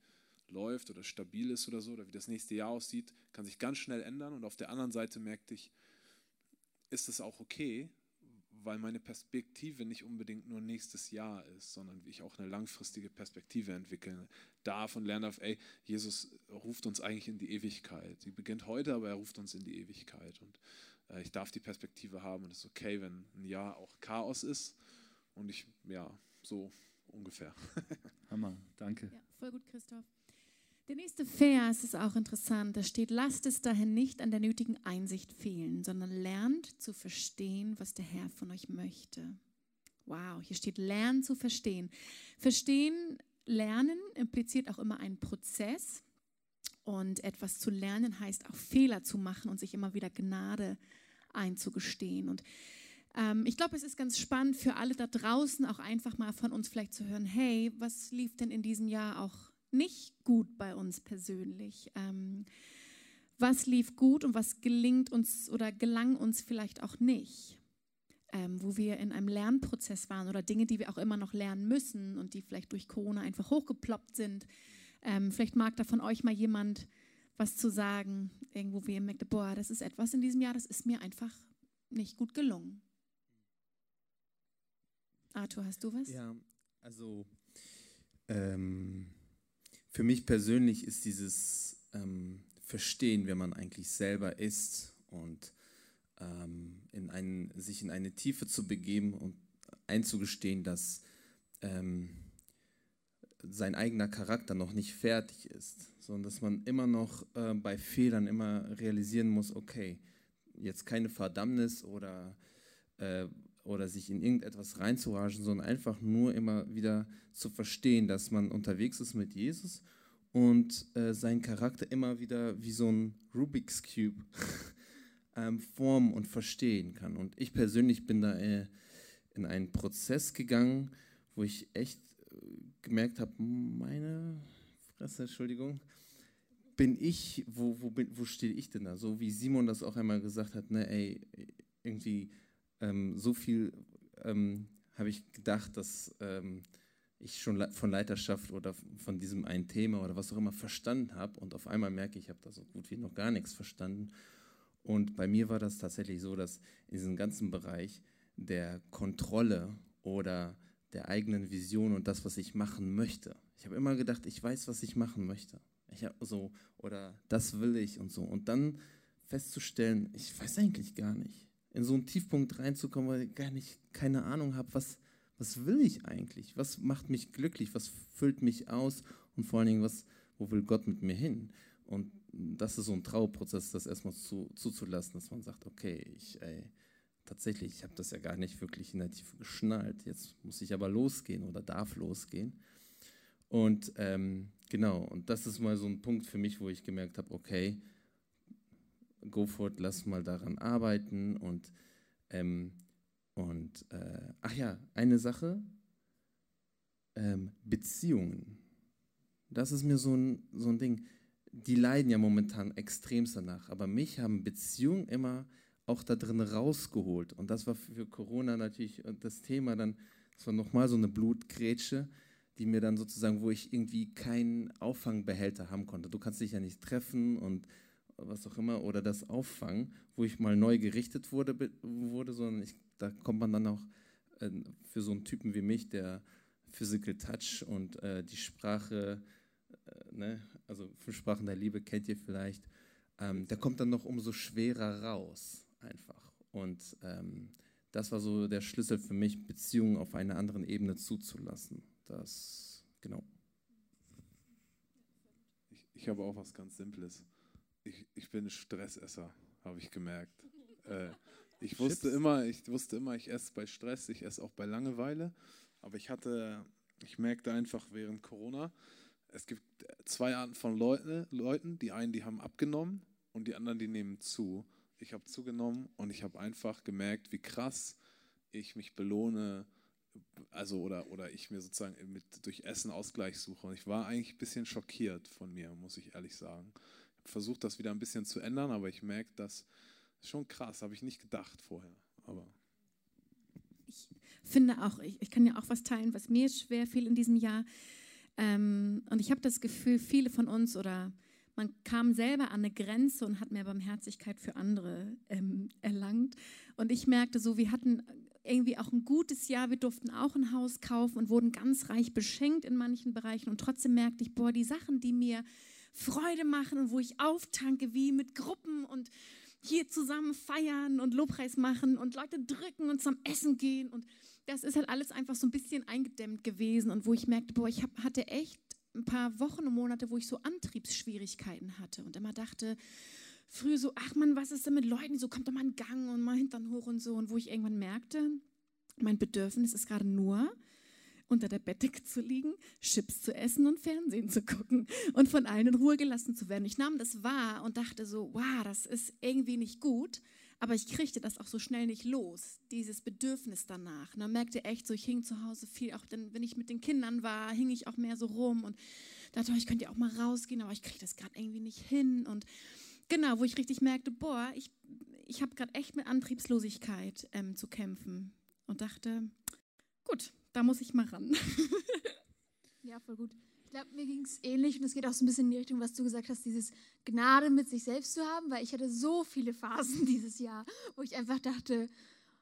läuft oder stabil ist oder so, oder wie das nächste Jahr aussieht, kann sich ganz schnell ändern. Und auf der anderen Seite merkte ich, ist es auch okay, weil meine Perspektive nicht unbedingt nur nächstes Jahr ist, sondern ich auch eine langfristige Perspektive entwickeln darf und lernen darf, ey, Jesus ruft uns eigentlich in die Ewigkeit. Sie beginnt heute, aber er ruft uns in die Ewigkeit. Und äh, ich darf die Perspektive haben und es ist okay, wenn ein Jahr auch Chaos ist. Und ich, ja, so ungefähr. [laughs] Hammer, danke. Ja, voll gut, Christoph. Der nächste Vers ist auch interessant. Da steht, lasst es dahin nicht an der nötigen Einsicht fehlen, sondern lernt zu verstehen, was der Herr von euch möchte. Wow, hier steht, lernen zu verstehen. Verstehen, lernen impliziert auch immer einen Prozess. Und etwas zu lernen heißt auch Fehler zu machen und sich immer wieder Gnade einzugestehen. Und ähm, ich glaube, es ist ganz spannend für alle da draußen auch einfach mal von uns vielleicht zu hören, hey, was lief denn in diesem Jahr auch nicht gut bei uns persönlich? Ähm, was lief gut und was gelingt uns oder gelang uns vielleicht auch nicht? Ähm, wo wir in einem Lernprozess waren oder Dinge, die wir auch immer noch lernen müssen und die vielleicht durch Corona einfach hochgeploppt sind. Ähm, vielleicht mag da von euch mal jemand was zu sagen, irgendwo wie ihr merkt, boah, das ist etwas in diesem Jahr, das ist mir einfach nicht gut gelungen. Arthur, hast du was? Ja, also ähm, für mich persönlich ist dieses ähm, Verstehen, wer man eigentlich selber ist und ähm, in einen, sich in eine Tiefe zu begeben und einzugestehen, dass ähm, sein eigener Charakter noch nicht fertig ist, sondern dass man immer noch äh, bei Fehlern immer realisieren muss, okay, jetzt keine Verdammnis oder äh, oder sich in irgendetwas reinzuragen, sondern einfach nur immer wieder zu verstehen, dass man unterwegs ist mit Jesus und äh, seinen Charakter immer wieder wie so ein Rubik's Cube [laughs] ähm, formen und verstehen kann. Und ich persönlich bin da äh, in einen Prozess gegangen, wo ich echt äh, gemerkt habe, meine Fresse, Entschuldigung, bin ich, wo, wo, wo stehe ich denn da? So wie Simon das auch einmal gesagt hat, ne, ey, irgendwie ähm, so viel ähm, habe ich gedacht, dass ähm, ich schon von Leiterschaft oder von diesem einen Thema oder was auch immer verstanden habe und auf einmal merke ich, ich habe da so gut wie noch gar nichts verstanden. Und bei mir war das tatsächlich so, dass in diesem ganzen Bereich der Kontrolle oder der eigenen Vision und das, was ich machen möchte. Ich habe immer gedacht, ich weiß, was ich machen möchte. Ich so oder das will ich und so und dann festzustellen, ich weiß eigentlich gar nicht. In so einen Tiefpunkt reinzukommen, weil ich gar nicht keine Ahnung habe, was was will ich eigentlich? Was macht mich glücklich? Was füllt mich aus? Und vor allen Dingen, was, wo will Gott mit mir hin? Und das ist so ein Trauerprozess, das erstmal zu, zuzulassen, dass man sagt, okay, ich, ey, tatsächlich, ich habe das ja gar nicht wirklich in der Tiefe geschnallt. Jetzt muss ich aber losgehen oder darf losgehen. Und ähm, genau, und das ist mal so ein Punkt für mich, wo ich gemerkt habe, okay, go for it, lass mal daran arbeiten und ähm, und äh, ach ja, eine Sache, ähm, Beziehungen. Das ist mir so ein, so ein Ding. Die leiden ja momentan extremst danach, aber mich haben Beziehungen immer auch da drin rausgeholt. Und das war für Corona natürlich das Thema dann, das war nochmal so eine Blutgrätsche, die mir dann sozusagen, wo ich irgendwie keinen Auffangbehälter haben konnte. Du kannst dich ja nicht treffen und was auch immer, oder das Auffangen, wo ich mal neu gerichtet wurde, wurde sondern ich da kommt man dann auch äh, für so einen Typen wie mich, der Physical Touch und äh, die Sprache, äh, ne, also fünf Sprachen der Liebe kennt ihr vielleicht, ähm, der kommt dann noch umso schwerer raus, einfach. Und ähm, das war so der Schlüssel für mich, Beziehungen auf einer anderen Ebene zuzulassen. Das, genau. Ich, ich habe auch was ganz Simples. Ich, ich bin Stressesser, habe ich gemerkt. [laughs] äh, ich wusste Chips. immer, ich wusste immer, ich esse bei Stress, ich esse auch bei Langeweile. Aber ich hatte, ich merkte einfach während Corona, es gibt zwei Arten von Leute, Leuten. Die einen, die haben abgenommen und die anderen, die nehmen zu. Ich habe zugenommen und ich habe einfach gemerkt, wie krass ich mich belohne, also oder, oder ich mir sozusagen mit, durch Essen Ausgleich suche. Und ich war eigentlich ein bisschen schockiert von mir, muss ich ehrlich sagen. Ich habe versucht, das wieder ein bisschen zu ändern, aber ich merke, dass Schon krass, habe ich nicht gedacht vorher. Aber ich finde auch, ich, ich, kann ja auch was teilen, was mir schwer fiel in diesem Jahr. Ähm, und ich habe das Gefühl, viele von uns oder man kam selber an eine Grenze und hat mehr Barmherzigkeit für andere ähm, erlangt. Und ich merkte so, wir hatten irgendwie auch ein gutes Jahr. Wir durften auch ein Haus kaufen und wurden ganz reich beschenkt in manchen Bereichen. Und trotzdem merkte ich, boah, die Sachen, die mir Freude machen und wo ich auftanke, wie mit Gruppen und hier zusammen feiern und Lobpreis machen und Leute drücken und zum Essen gehen. Und das ist halt alles einfach so ein bisschen eingedämmt gewesen und wo ich merkte, boah, ich hab, hatte echt ein paar Wochen und Monate, wo ich so Antriebsschwierigkeiten hatte und immer dachte, früh so, ach man, was ist denn mit Leuten, so kommt doch mal ein Gang und mal Hintern hoch und so. Und wo ich irgendwann merkte, mein Bedürfnis ist gerade nur, unter der Bettdecke zu liegen, Chips zu essen und Fernsehen zu gucken und von allen in Ruhe gelassen zu werden. Ich nahm das wahr und dachte so, wow, das ist irgendwie nicht gut, aber ich kriegte das auch so schnell nicht los, dieses Bedürfnis danach. Und dann merkte echt so, ich hing zu Hause viel, auch denn, wenn ich mit den Kindern war, hing ich auch mehr so rum und dachte, oh, ich könnte ja auch mal rausgehen, aber ich kriege das gerade irgendwie nicht hin und genau, wo ich richtig merkte, boah, ich, ich habe gerade echt mit Antriebslosigkeit ähm, zu kämpfen und dachte, gut, da muss ich mal ran. [laughs] ja, voll gut. Glaube, mir ging es ähnlich und es geht auch so ein bisschen in die Richtung, was du gesagt hast, dieses Gnade mit sich selbst zu haben, weil ich hatte so viele Phasen [laughs] dieses Jahr, wo ich einfach dachte,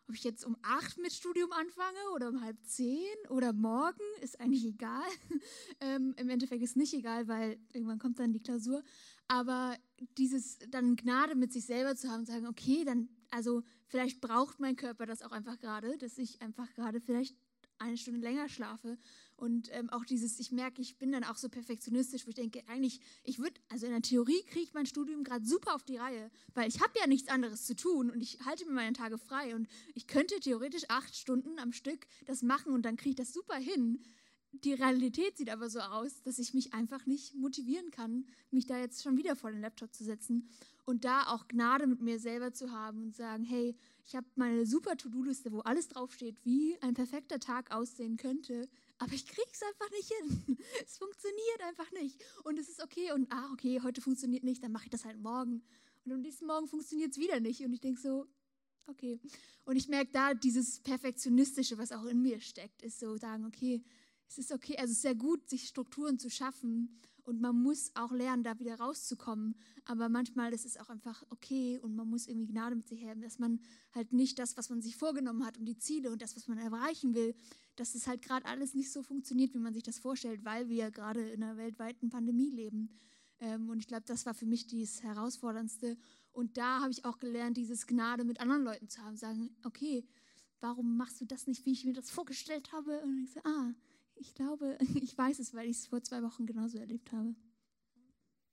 ob ich jetzt um acht mit Studium anfange oder um halb zehn oder morgen, ist eigentlich egal. [laughs] ähm, Im Endeffekt ist nicht egal, weil irgendwann kommt dann die Klausur. Aber dieses dann Gnade mit sich selber zu haben, zu sagen, okay, dann, also vielleicht braucht mein Körper das auch einfach gerade, dass ich einfach gerade vielleicht eine Stunde länger schlafe Und ähm, auch dieses, ich merke, ich bin dann auch so perfektionistisch, wo ich denke, eigentlich, ich würde, also in der Theorie kriege ich mein Studium gerade super auf die Reihe, weil ich habe ja nichts anderes zu tun und ich halte mir meine Tage frei und ich könnte theoretisch acht Stunden am Stück das machen und dann kriege ich das super hin. Die Realität sieht aber so aus, dass ich mich einfach nicht motivieren kann, mich da jetzt schon wieder vor den Laptop zu setzen und da auch Gnade mit mir selber zu haben und sagen, hey, ich habe meine super To-Do-Liste, wo alles draufsteht, wie ein perfekter Tag aussehen könnte, aber ich kriege es einfach nicht hin. [laughs] Es funktioniert einfach nicht. Und es ist okay. Und ah, okay, heute funktioniert nicht, dann mache ich das halt morgen. Und am nächsten Morgen funktioniert es wieder nicht. Und ich denke so, okay. Und ich merke da dieses Perfektionistische, was auch in mir steckt, ist so sagen, okay, es ist okay, also es ist sehr gut, sich Strukturen zu schaffen und man muss auch lernen, da wieder rauszukommen. Aber manchmal ist es auch einfach okay und man muss irgendwie Gnade mit sich haben, dass man halt nicht das, was man sich vorgenommen hat und die Ziele und das, was man erreichen will, dass es halt gerade alles nicht so funktioniert, wie man sich das vorstellt, weil wir gerade in einer weltweiten Pandemie leben. Ähm, und ich glaube, das war für mich das Herausforderndste. Und da habe ich auch gelernt, dieses Gnade mit anderen Leuten zu haben, sagen, okay, warum machst du das nicht, wie ich mir das vorgestellt habe? Und ich so, ah, ich glaube, [laughs] ich weiß es, weil ich es vor zwei Wochen genauso erlebt habe.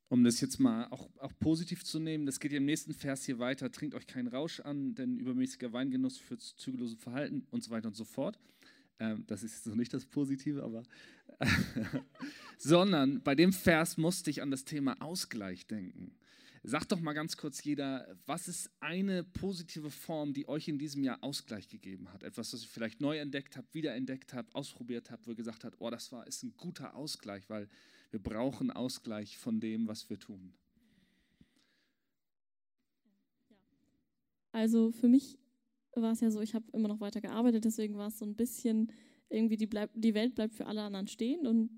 Um das jetzt mal auch, auch positiv zu nehmen, das geht ja im nächsten Vers hier weiter. Trinkt euch keinen Rausch an, denn übermäßiger Weingenuss führt zu zügellosem Verhalten und so weiter und so fort. Ähm, das ist so nicht das Positive, aber. [laughs] sondern bei dem Vers musste ich an das Thema Ausgleich denken. Sagt doch mal ganz kurz jeder, was ist eine positive Form, die euch in diesem Jahr Ausgleich gegeben hat? Etwas, das ihr vielleicht neu entdeckt habt, wiederentdeckt habt, ausprobiert habt, wo ihr gesagt habt, oh, das war, ist ein guter Ausgleich, weil wir brauchen Ausgleich von dem, was wir tun. Also für mich war es ja so, ich habe immer noch weiter gearbeitet, deswegen war es so ein bisschen irgendwie, die, bleib, die Welt bleibt für alle anderen stehen und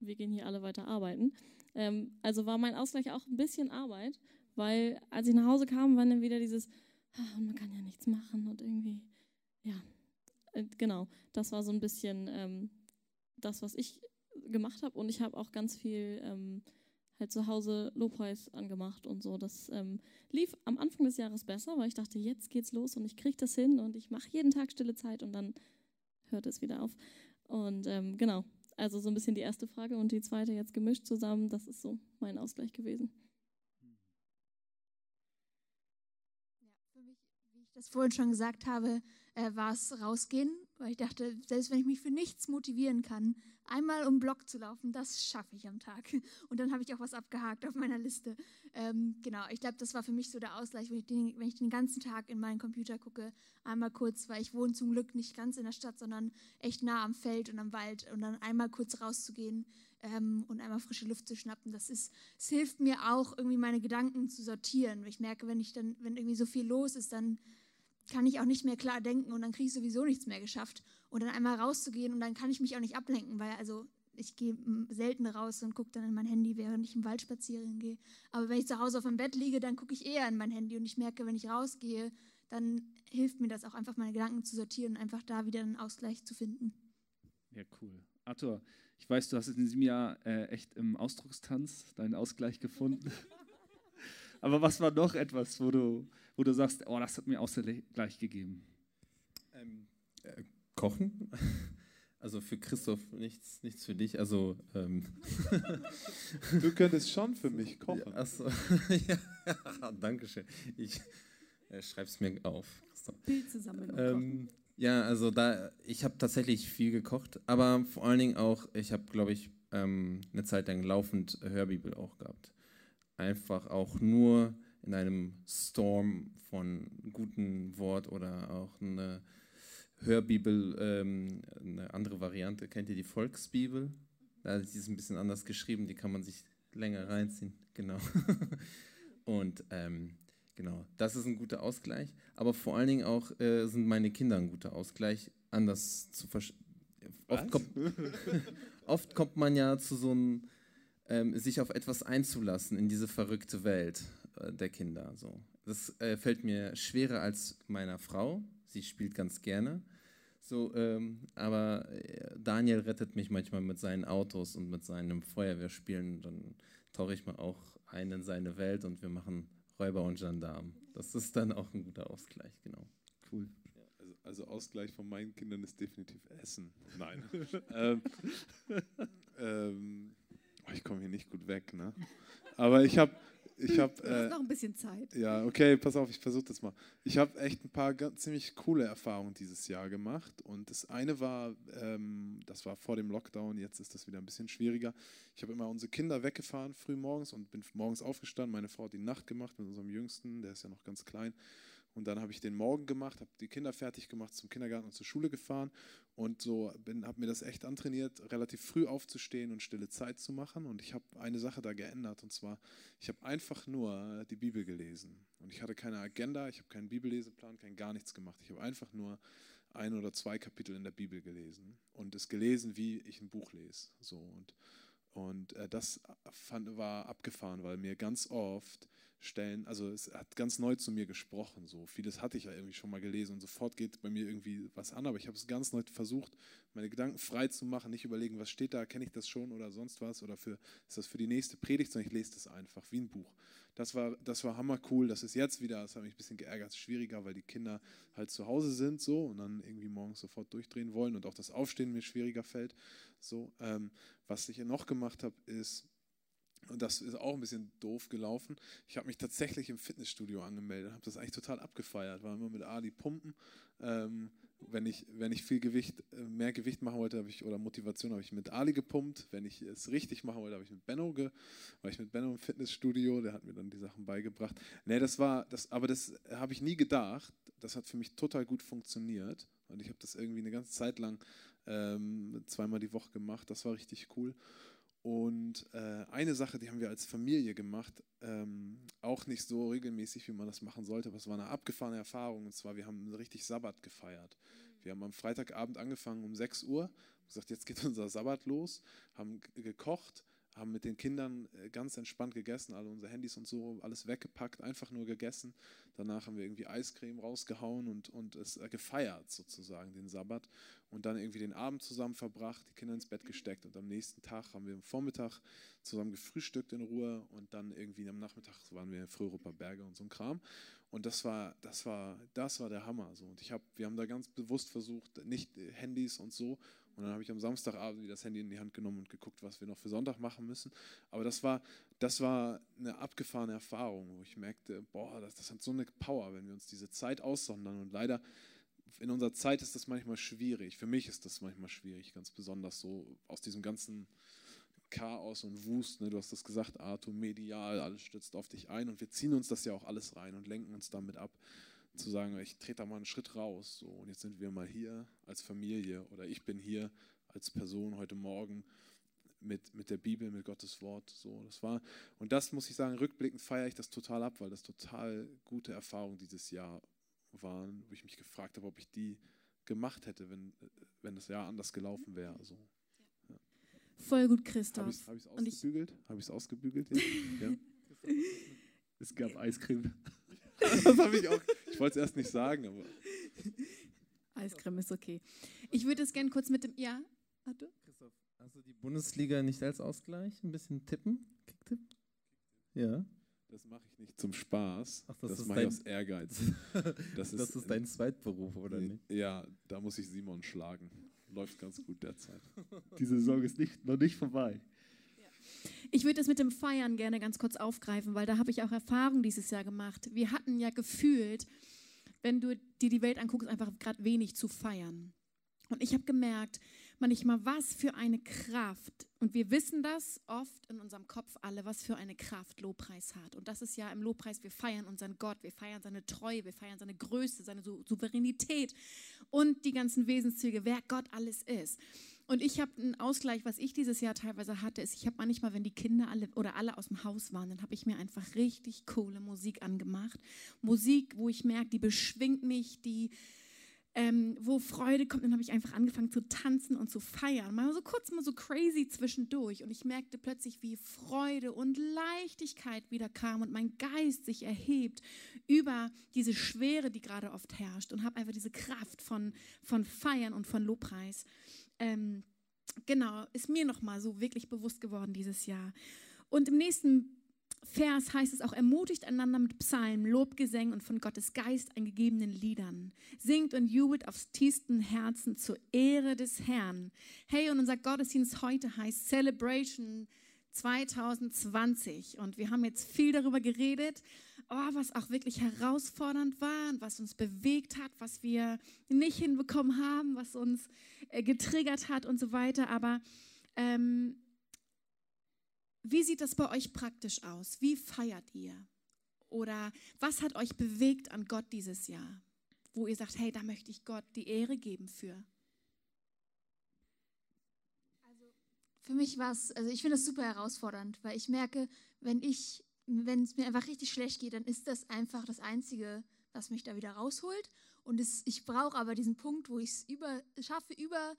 wir gehen hier alle weiter arbeiten. Ähm, also war mein Ausgleich auch ein bisschen Arbeit, weil als ich nach Hause kam, war dann wieder dieses, ah, man kann ja nichts machen und irgendwie, ja, äh, genau, das war so ein bisschen ähm, das, was ich gemacht habe und ich habe auch ganz viel ähm, halt zu Hause Lobpreis angemacht und so. Das ähm, lief am Anfang des Jahres besser, weil ich dachte, jetzt geht's los und ich kriege das hin und ich mache jeden Tag stille Zeit und dann hört es wieder auf. Und ähm, genau, also so ein bisschen die erste Frage und die zweite jetzt gemischt zusammen. Das ist so mein Ausgleich gewesen. Ja, für mich, wie ich das vorhin schon gesagt habe, äh, war es rausgehen, weil ich dachte, selbst wenn ich mich für nichts motivieren kann, einmal um Block zu laufen, das schaffe ich am Tag. [laughs] Und dann habe ich auch was abgehakt auf meiner Liste. Ähm, genau, ich glaube, das war für mich so der Ausgleich, wenn ich, den, wenn ich den ganzen Tag in meinen Computer gucke, einmal kurz, weil ich wohne zum Glück nicht ganz in der Stadt, sondern echt nah am Feld und am Wald und dann einmal kurz rauszugehen ähm, und einmal frische Luft zu schnappen. Das ist, es hilft mir auch, irgendwie meine Gedanken zu sortieren. Ich merke, wenn ich dann, wenn irgendwie so viel los ist, dann kann ich auch nicht mehr klar denken und dann kriege ich sowieso nichts mehr geschafft. Und dann einmal rauszugehen und dann kann ich mich auch nicht ablenken, weil also ich gehe selten raus und gucke dann in mein Handy, während ich im Wald spazieren gehe. Aber wenn ich zu Hause auf dem Bett liege, dann gucke ich eher in mein Handy und ich merke, wenn ich rausgehe, dann hilft mir das auch einfach, meine Gedanken zu sortieren und einfach da wieder einen Ausgleich zu finden. Ja, cool. Arthur, ich weiß, du hast in diesem Jahr äh, echt im Ausdruckstanz deinen Ausgleich gefunden. [laughs] Aber was war noch etwas, wo du, wo du sagst, oh, das hat mir Ausgleich gegeben? Ähm, äh, kochen. [laughs] Also für Christoph nichts, nichts für dich. Also ähm. [laughs] du könntest schon für mich kochen. [laughs] Ja, achso. ja, danke schön. Ich äh, schreibe es mir auf. Bild zusammen. Ähm, ja, also da ich habe tatsächlich viel gekocht, aber vor allen Dingen auch, ich habe, glaube ich, ähm, eine Zeit lang laufend Hörbibel auch gehabt. Einfach auch nur in einem Storm von gutem Wort oder auch eine Hörbibel, ähm, eine andere Variante. Kennt ihr die Volksbibel? Da ist es ein bisschen anders geschrieben, die kann man sich länger reinziehen. Genau. [laughs] Und ähm, genau, das ist ein guter Ausgleich. Aber vor allen Dingen auch äh, sind meine Kinder ein guter Ausgleich, anders zu verstehen. Oft kommt, [laughs] [laughs] oft kommt man ja zu so einem, ähm, sich auf etwas einzulassen in diese verrückte Welt der Kinder. So. Das äh, fällt mir schwerer als meiner Frau. Sie spielt ganz gerne. So, ähm, aber äh, Daniel rettet mich manchmal mit seinen Autos und mit seinem Feuerwehrspielen. Dann tauche ich mal auch ein in seine Welt und wir machen Räuber und Gendarm. Das ist dann auch ein guter Ausgleich, genau. Cool. Also also Ausgleich von meinen Kindern ist definitiv Essen. Nein. [laughs] ähm, ähm, oh, ich komme hier nicht gut weg, ne? Aber ich habe ich habe. Äh, noch ein bisschen Zeit. Ja, okay, pass auf, ich versuche das mal. Ich habe echt ein paar ganz, ziemlich coole Erfahrungen dieses Jahr gemacht. Und das eine war, ähm, das war vor dem Lockdown, jetzt ist das wieder ein bisschen schwieriger. Ich habe immer unsere Kinder weggefahren früh morgens und bin morgens aufgestanden. Meine Frau hat die Nacht gemacht mit unserem Jüngsten, der ist ja noch ganz klein. Und dann habe ich den Morgen gemacht, habe die Kinder fertig gemacht, zum Kindergarten und zur Schule gefahren und so habe mir das echt antrainiert, relativ früh aufzustehen und stille Zeit zu machen. Und ich habe eine Sache da geändert und zwar, ich habe einfach nur die Bibel gelesen. Und ich hatte keine Agenda, ich habe keinen Bibelleseplan, kein gar nichts gemacht. Ich habe einfach nur ein oder zwei Kapitel in der Bibel gelesen und es gelesen, wie ich ein Buch lese. So und und äh, das fand, war abgefahren, weil mir ganz oft Stellen, also es hat ganz neu zu mir gesprochen. So vieles hatte ich ja irgendwie schon mal gelesen und sofort geht bei mir irgendwie was an. Aber ich habe es ganz neu versucht, meine Gedanken frei zu machen, nicht überlegen, was steht da, kenne ich das schon oder sonst was oder für, ist das für die nächste Predigt, sondern ich lese das einfach wie ein Buch. Das war, das war hammer cool. Das ist jetzt wieder, das hat mich ein bisschen geärgert, schwieriger, weil die Kinder halt zu Hause sind so und dann irgendwie morgens sofort durchdrehen wollen und auch das Aufstehen mir schwieriger fällt. So, ähm, was ich noch gemacht habe, ist und das ist auch ein bisschen doof gelaufen. Ich habe mich tatsächlich im Fitnessstudio angemeldet, habe das eigentlich total abgefeiert, war immer mit Ali pumpen. Ähm, wenn ich, wenn ich viel Gewicht, äh, mehr Gewicht machen wollte, habe ich, oder Motivation, habe ich mit Ali gepumpt. Wenn ich es richtig machen wollte, habe ich mit Benno, ge, war ich mit Benno im Fitnessstudio, der hat mir dann die Sachen beigebracht. Nee, das war, das, aber das habe ich nie gedacht. Das hat für mich total gut funktioniert. Und ich habe das irgendwie eine ganze Zeit lang ähm, zweimal die Woche gemacht. Das war richtig cool. Und äh, eine Sache, die haben wir als Familie gemacht, ähm, auch nicht so regelmäßig, wie man das machen sollte, aber es war eine abgefahrene Erfahrung. Und zwar, wir haben richtig Sabbat gefeiert. Wir haben am Freitagabend angefangen um 6 Uhr, gesagt, jetzt geht [laughs] unser Sabbat los, haben gekocht, haben mit den Kindern äh, ganz entspannt gegessen, alle unsere Handys und so, alles weggepackt, einfach nur gegessen. Danach haben wir irgendwie Eiscreme rausgehauen und, und es äh, gefeiert sozusagen, den Sabbat. Und dann irgendwie den Abend zusammen verbracht, die Kinder ins Bett gesteckt und am nächsten Tag haben wir am Vormittag zusammen gefrühstückt in Ruhe und dann irgendwie am Nachmittag waren wir in Fröhruper Berge und so ein Kram. Und das war, das war, das war der Hammer. So. Und ich hab, wir haben da ganz bewusst versucht, nicht Handys und so, und dann habe ich am Samstagabend wieder das Handy in die Hand genommen und geguckt, was wir noch für Sonntag machen müssen. Aber das war, das war eine abgefahrene Erfahrung, wo ich merkte, boah, das, das hat so eine Power, wenn wir uns diese Zeit aussondern. Und leider in unserer Zeit ist das manchmal schwierig. Für mich ist das manchmal schwierig, ganz besonders so aus diesem ganzen Chaos und Wust. Ne? Du hast das gesagt, Arthur, medial, alles stützt auf dich ein und wir ziehen uns das ja auch alles rein und lenken uns damit ab zu sagen, ich trete da mal einen Schritt raus. So, und jetzt sind wir mal hier als Familie oder ich bin hier als Person heute Morgen mit, mit der Bibel, mit Gottes Wort. So, das war, und das muss ich sagen, rückblickend feiere ich das total ab, weil das total gute Erfahrungen dieses Jahr waren, wo ich mich gefragt habe, ob ich die gemacht hätte, wenn, wenn das Jahr anders gelaufen wäre. So. Ja. Voll gut, Christoph. Habe ich es ausgebügelt? Habe ich es ausgebügelt? Ja. [laughs] ja. Es gab Eiscreme. Das habe ich auch. Ich wollte es erst nicht sagen, aber. Eiscreme ist okay. Ich würde es gerne kurz mit dem. Ja, Arthur? Christoph, hast du die Bundesliga nicht als Ausgleich ein bisschen tippen? Kicktipp? Ja. Das mache ich nicht zum Spaß. Ach, das, das mache ich aus Ehrgeiz. [laughs] Das ist, das ist dein Zweitberuf, oder nicht? Ja, da muss ich Simon schlagen. Läuft ganz gut derzeit. Die Saison ist nicht, noch nicht vorbei. Ich würde das mit dem Feiern gerne ganz kurz aufgreifen, weil da habe ich auch Erfahrung dieses Jahr gemacht. Wir hatten ja gefühlt, wenn du dir die Welt anguckst, einfach gerade wenig zu feiern. Und ich habe gemerkt, manchmal, was für eine Kraft, und wir wissen das oft in unserem Kopf alle, was für eine Kraft Lobpreis hat. Und das ist ja im Lobpreis, wir feiern unseren Gott, wir feiern seine Treue, wir feiern seine Größe, seine Souveränität und die ganzen Wesenszüge, wer Gott alles ist. Und ich habe einen Ausgleich, was ich dieses Jahr teilweise hatte, ist, ich habe manchmal, wenn die Kinder alle oder alle aus dem Haus waren, dann habe ich mir einfach richtig coole Musik angemacht. Musik, wo ich merke, die beschwingt mich, die, ähm, wo Freude kommt. Dann habe ich einfach angefangen zu tanzen und zu feiern. Mal so kurz, mal so crazy zwischendurch. Und ich merkte plötzlich, wie Freude und Leichtigkeit wieder kam und mein Geist sich erhebt über diese Schwere, die gerade oft herrscht. Und habe einfach diese Kraft von, von Feiern und von Lobpreis ähm, genau, ist mir nochmal so wirklich bewusst geworden dieses Jahr. Und im nächsten Vers heißt es auch, ermutigt einander mit Psalmen, Lobgesängen und von Gottes Geist eingegebenen Liedern. Singt und jubelt aufs tiefsten Herzen zur Ehre des Herrn. Hey, und unser Gottesdienst heute heißt Celebration 2020. Und wir haben jetzt viel darüber geredet, oh, was auch wirklich herausfordernd war und was uns bewegt hat, was wir nicht hinbekommen haben, was uns äh, getriggert hat und so weiter. Aber ähm, wie sieht das bei euch praktisch aus? Wie feiert ihr? Oder was hat euch bewegt an Gott dieses Jahr? Wo ihr sagt, hey, da möchte ich Gott die Ehre geben für. Für mich war es, also ich finde es super herausfordernd, weil ich merke, wenn ich, wenn es mir einfach richtig schlecht geht, dann ist das einfach das Einzige, was mich da wieder rausholt. Und es, ich brauche aber diesen Punkt, wo ich es über, schaffe, über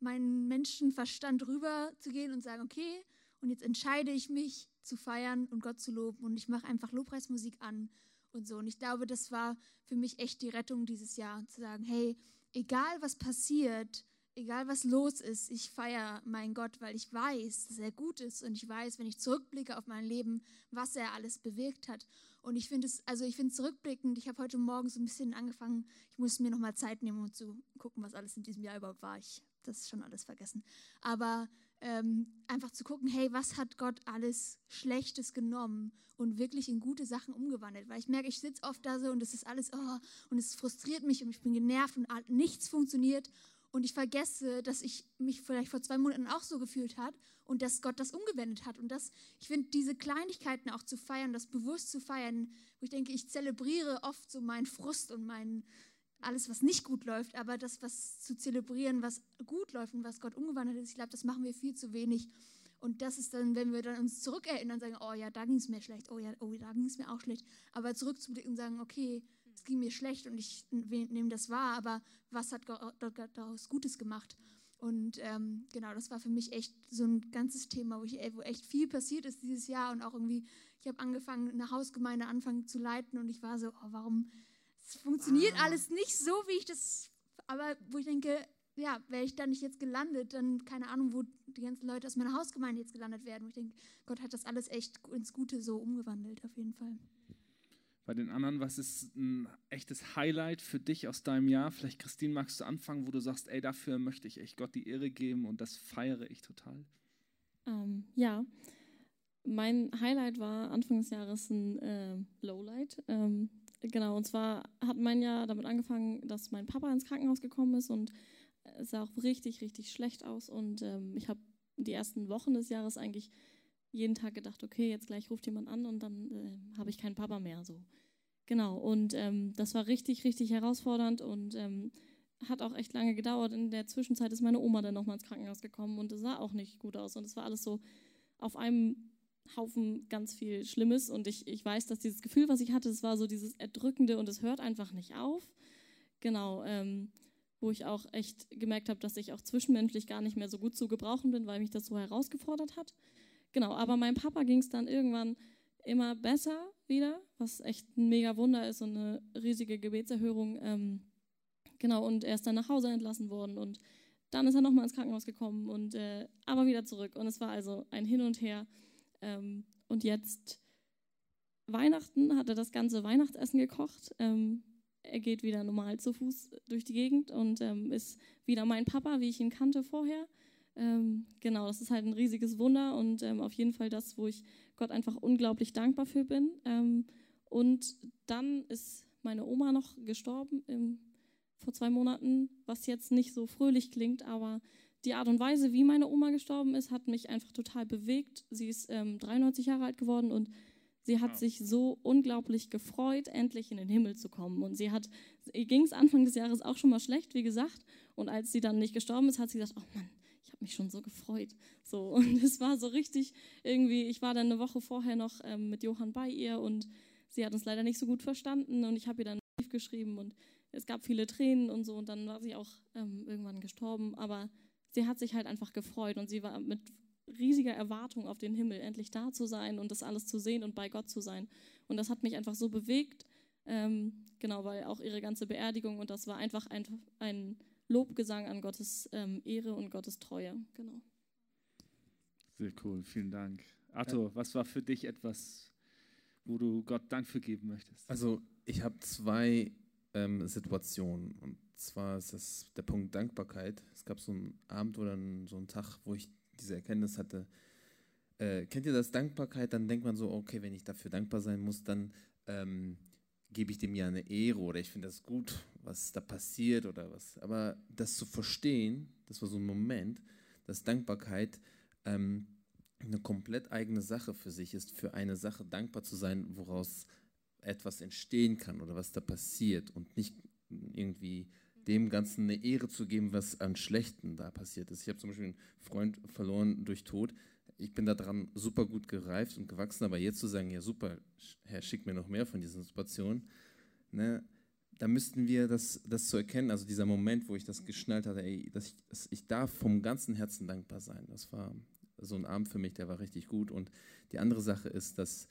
meinen Menschenverstand rüber zu gehen und sagen, okay, und jetzt entscheide ich mich zu feiern und Gott zu loben und ich mache einfach Lobpreismusik an und so. Und ich glaube, das war für mich echt die Rettung dieses Jahr, zu sagen, hey, egal was passiert, egal was los ist, ich feiere meinen Gott, weil ich weiß, dass er gut ist und ich weiß, wenn ich zurückblicke auf mein Leben, was er alles bewirkt hat. Und ich finde es, also ich finde zurückblickend, ich habe heute Morgen so ein bisschen angefangen, ich muss mir nochmal Zeit nehmen, um zu gucken, was alles in diesem Jahr überhaupt war. Ich habe das schon alles vergessen. Aber ähm, einfach zu gucken, hey, was hat Gott alles Schlechtes genommen und wirklich in gute Sachen umgewandelt? Weil ich merke, ich sitze oft da so und es ist alles, oh, und es frustriert mich und ich bin genervt und nichts funktioniert. Und ich vergesse, dass ich mich vielleicht vor zwei Monaten auch so gefühlt habe und dass Gott das umgewendet hat. Und das, ich finde, diese Kleinigkeiten auch zu feiern, das bewusst zu feiern, wo ich denke, ich zelebriere oft so meinen Frust und meinen, alles, was nicht gut läuft, aber das, was zu zelebrieren, was gut läuft und was Gott umgewandelt ist, ich glaube, das machen wir viel zu wenig. Und das ist dann, wenn wir dann uns zurückerinnern, sagen, oh ja, da ging es mir schlecht, oh ja, oh, da ging es mir auch schlecht. Aber zurückzublicken und sagen, okay, es ging mir schlecht und ich nehme das wahr, aber was hat Gott daraus Gutes gemacht? Und ähm, genau, das war für mich echt so ein ganzes Thema, wo, ich, wo echt viel passiert ist dieses Jahr und auch irgendwie, ich habe angefangen, eine Hausgemeinde anfangen zu leiten und ich war so, oh, warum es funktioniert ah. alles nicht so, wie ich das, aber wo ich denke, ja, wäre ich da nicht jetzt gelandet, dann keine Ahnung, wo die ganzen Leute aus meiner Hausgemeinde jetzt gelandet werden. Wo ich denke, Gott hat das alles echt ins Gute so umgewandelt, auf jeden Fall. Bei den anderen, was ist ein echtes Highlight für dich aus deinem Jahr? Vielleicht, Christine, magst du anfangen, wo du sagst, ey, dafür möchte ich echt Gott die Ehre geben und das feiere ich total? Ähm, ja, mein Highlight war Anfang des Jahres ein äh, Lowlight. Ähm, Genau, und zwar hat mein Jahr damit angefangen, dass mein Papa ins Krankenhaus gekommen ist und es sah auch richtig, richtig schlecht aus. Und ähm, ich habe die ersten Wochen des Jahres eigentlich jeden Tag gedacht, okay, jetzt gleich ruft jemand an und dann äh, habe ich keinen Papa mehr. So. Genau, und ähm, das war richtig, richtig herausfordernd und ähm, hat auch echt lange gedauert. In der Zwischenzeit ist meine Oma dann nochmal ins Krankenhaus gekommen und es sah auch nicht gut aus. Und es war alles so auf einem Haufen ganz viel Schlimmes und ich, ich weiß, dass dieses Gefühl, was ich hatte, das war so dieses Erdrückende und es hört einfach nicht auf. Genau, ähm, wo ich auch echt gemerkt habe, dass ich auch zwischenmenschlich gar nicht mehr so gut zu gebrauchen bin, weil mich das so herausgefordert hat. Genau, aber meinem Papa ging es dann irgendwann immer besser wieder, was echt ein mega Wunder ist und eine riesige Gebetserhörung. Ähm, genau, und er ist dann nach Hause entlassen worden und dann ist er nochmal ins Krankenhaus gekommen und äh, aber wieder zurück. Und es war also ein Hin und Her. Ähm, und jetzt Weihnachten hat er das ganze Weihnachtsessen gekocht. Ähm, er geht wieder normal zu Fuß durch die Gegend und ähm, ist wieder mein Papa, wie ich ihn kannte vorher. Ähm, genau, das ist halt ein riesiges Wunder und ähm, auf jeden Fall das, wo ich Gott einfach unglaublich dankbar für bin. Ähm, und dann ist meine Oma noch gestorben im, vor zwei Monaten, was jetzt nicht so fröhlich klingt, aber die Art und Weise, wie meine Oma gestorben ist, hat mich einfach total bewegt. Sie ist ähm, 93 Jahre alt geworden und sie hat wow. sich so unglaublich gefreut, endlich in den Himmel zu kommen. Und sie hat, ging es Anfang des Jahres auch schon mal schlecht, wie gesagt. Und als sie dann nicht gestorben ist, hat sie gesagt, oh Mann, ich habe mich schon so gefreut. So, [laughs] und es war so richtig irgendwie, ich war dann eine Woche vorher noch ähm, mit Johann bei ihr und sie hat uns leider nicht so gut verstanden und ich habe ihr dann einen Brief geschrieben und es gab viele Tränen und so und dann war sie auch ähm, irgendwann gestorben. Aber sie hat sich halt einfach gefreut und sie war mit riesiger Erwartung auf den Himmel, endlich da zu sein und das alles zu sehen und bei Gott zu sein. Und das hat mich einfach so bewegt, ähm, genau, weil auch ihre ganze Beerdigung und das war einfach ein, ein Lobgesang an Gottes ähm, Ehre und Gottes Treue, genau. Sehr cool, vielen Dank. Arthur, was war für dich etwas wo du Gott Dank für geben möchtest? Also ich habe zwei ähm, Situationen. Und zwar ist das der Punkt Dankbarkeit. Es gab so einen Abend oder einen, so einen Tag, wo ich diese Erkenntnis hatte. Äh, kennt ihr das Dankbarkeit? Dann denkt man so, okay, wenn ich dafür dankbar sein muss, dann ähm, gebe ich dem ja eine Ehre oder ich finde das gut, was da passiert oder was. Aber das zu verstehen, das war so ein Moment, dass Dankbarkeit ähm, eine komplett eigene Sache für sich ist, für eine Sache dankbar zu sein, woraus etwas entstehen kann oder was da passiert und nicht irgendwie dem Ganzen eine Ehre zu geben, was an Schlechten da passiert ist. Ich habe zum Beispiel einen Freund verloren durch Tod. Ich bin daran super gut gereift und gewachsen, aber jetzt zu sagen, ja super, Herr, schick mir noch mehr von diesen Situationen, ne, da müssten wir das, das zu erkennen, also dieser Moment, wo ich das geschnallt hatte, ey, dass ich, dass ich darf vom ganzen Herzen dankbar sein. Das war so ein Abend für mich, der war richtig gut. Und die andere Sache ist, dass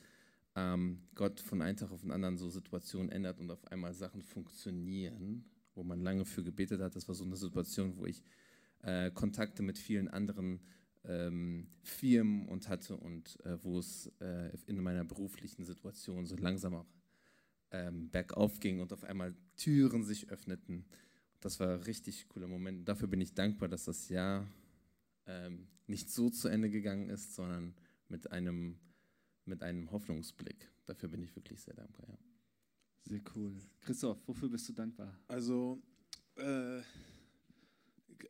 ähm, Gott von einem Tag auf den anderen so Situationen ändert und auf einmal Sachen funktionieren, wo man lange für gebetet hat. Das war so eine Situation, wo ich äh, Kontakte mit vielen anderen ähm, Firmen und hatte und äh, wo es äh, in meiner beruflichen Situation so langsam auch ähm, bergauf ging und auf einmal Türen sich öffneten. Das war ein richtig cooler Moment. Dafür bin ich dankbar, dass das Jahr ähm, nicht so zu Ende gegangen ist, sondern mit einem, mit einem Hoffnungsblick. Dafür bin ich wirklich sehr dankbar. Ja. Sehr cool. Christoph, wofür bist du dankbar? Also, äh,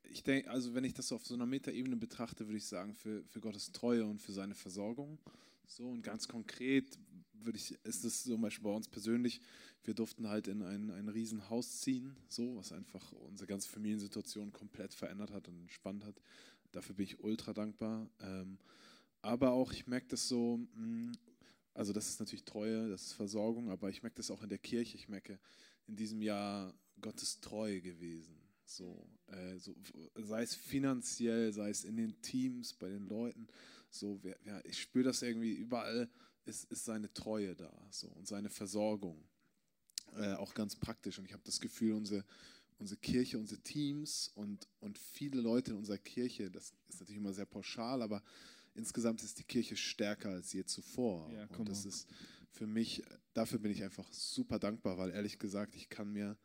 ich denke, also wenn ich das auf so einer Metaebene betrachte, würde ich sagen, für, für Gottes Treue und für seine Versorgung. So und ganz konkret würde ich, ist es zum Beispiel bei uns persönlich, wir durften halt in ein, ein Riesenhaus ziehen, so, was einfach unsere ganze Familiensituation komplett verändert hat und entspannt hat. Dafür bin ich ultra dankbar. Ähm, aber auch, ich merke das so, mh, hm, also das ist natürlich Treue, das ist Versorgung, aber ich merke das auch in der Kirche. Ich merke in diesem Jahr Gottes Treue gewesen. So, äh, so, sei es finanziell, sei es in den Teams, bei den Leuten. So, ja, ich spüre das irgendwie überall ist, ist seine Treue da so, und seine Versorgung. Äh, auch ganz praktisch. Und ich habe das Gefühl, unsere, unsere Kirche, unsere Teams und, und viele Leute in unserer Kirche, das ist natürlich immer sehr pauschal, aber insgesamt ist die Kirche stärker als je zuvor. Ja, und das ist für mich, dafür bin ich einfach super dankbar, weil ehrlich gesagt, ich kann mir,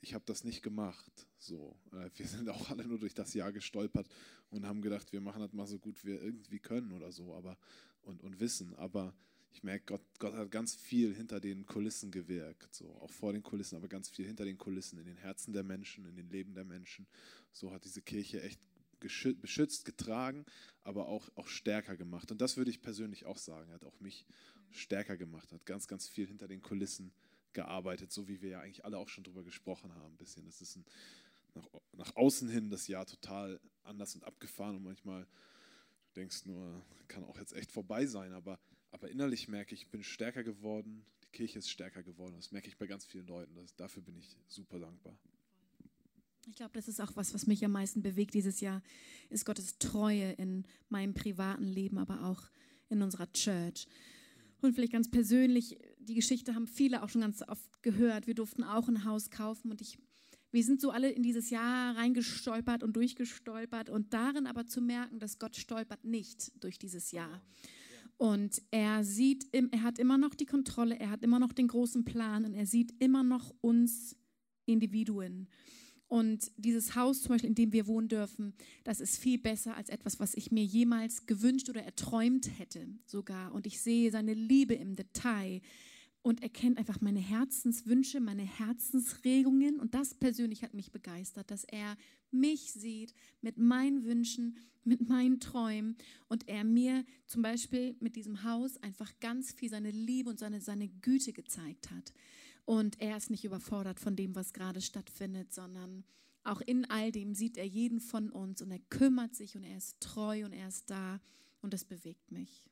ich habe das nicht gemacht. So, äh, wir sind auch alle nur durch das Jahr gestolpert und haben gedacht, wir machen das mal so gut wir irgendwie können oder so, aber und, und wissen. Aber ich merke, Gott, Gott hat ganz viel hinter den Kulissen gewirkt, so auch vor den Kulissen, aber ganz viel hinter den Kulissen, in den Herzen der Menschen, in den Leben der Menschen. So hat diese Kirche echt beschützt, getragen, aber auch, auch stärker gemacht. Und das würde ich persönlich auch sagen. Er hat auch mich stärker gemacht, hat ganz, ganz viel hinter den Kulissen gearbeitet, so wie wir ja eigentlich alle auch schon drüber gesprochen haben. Ein bisschen. Das ist ein, nach, nach außen hin das Jahr total anders und abgefahren und manchmal du denkst nur, kann auch jetzt echt vorbei sein, aber aber innerlich merke ich, ich bin stärker geworden, die Kirche ist stärker geworden. Das merke ich bei ganz vielen Leuten. Das, dafür bin ich super dankbar. Ich glaube, das ist auch was, was mich am meisten bewegt dieses Jahr, ist Gottes Treue in meinem privaten Leben, aber auch in unserer Church. Und vielleicht ganz persönlich, die Geschichte haben viele auch schon ganz oft gehört. Wir durften auch ein Haus kaufen und ich, wir sind so alle in dieses Jahr reingestolpert und durchgestolpert und darin aber zu merken, dass Gott stolpert nicht durch dieses Jahr. Und er sieht, er hat immer noch die Kontrolle, er hat immer noch den großen Plan und er sieht immer noch uns Individuen. Und dieses Haus zum Beispiel, in dem wir wohnen dürfen, das ist viel besser als etwas, was ich mir jemals gewünscht oder erträumt hätte sogar. Und ich sehe seine Liebe im Detail und erkennt einfach meine Herzenswünsche, meine Herzensregungen. Und das persönlich hat mich begeistert, dass er mich sieht mit meinen Wünschen, mit meinen Träumen und er mir zum Beispiel mit diesem Haus einfach ganz viel seine Liebe und seine, seine Güte gezeigt hat. Und er ist nicht überfordert von dem, was gerade stattfindet, sondern auch in all dem sieht er jeden von uns und er kümmert sich und er ist treu und er ist da und das bewegt mich.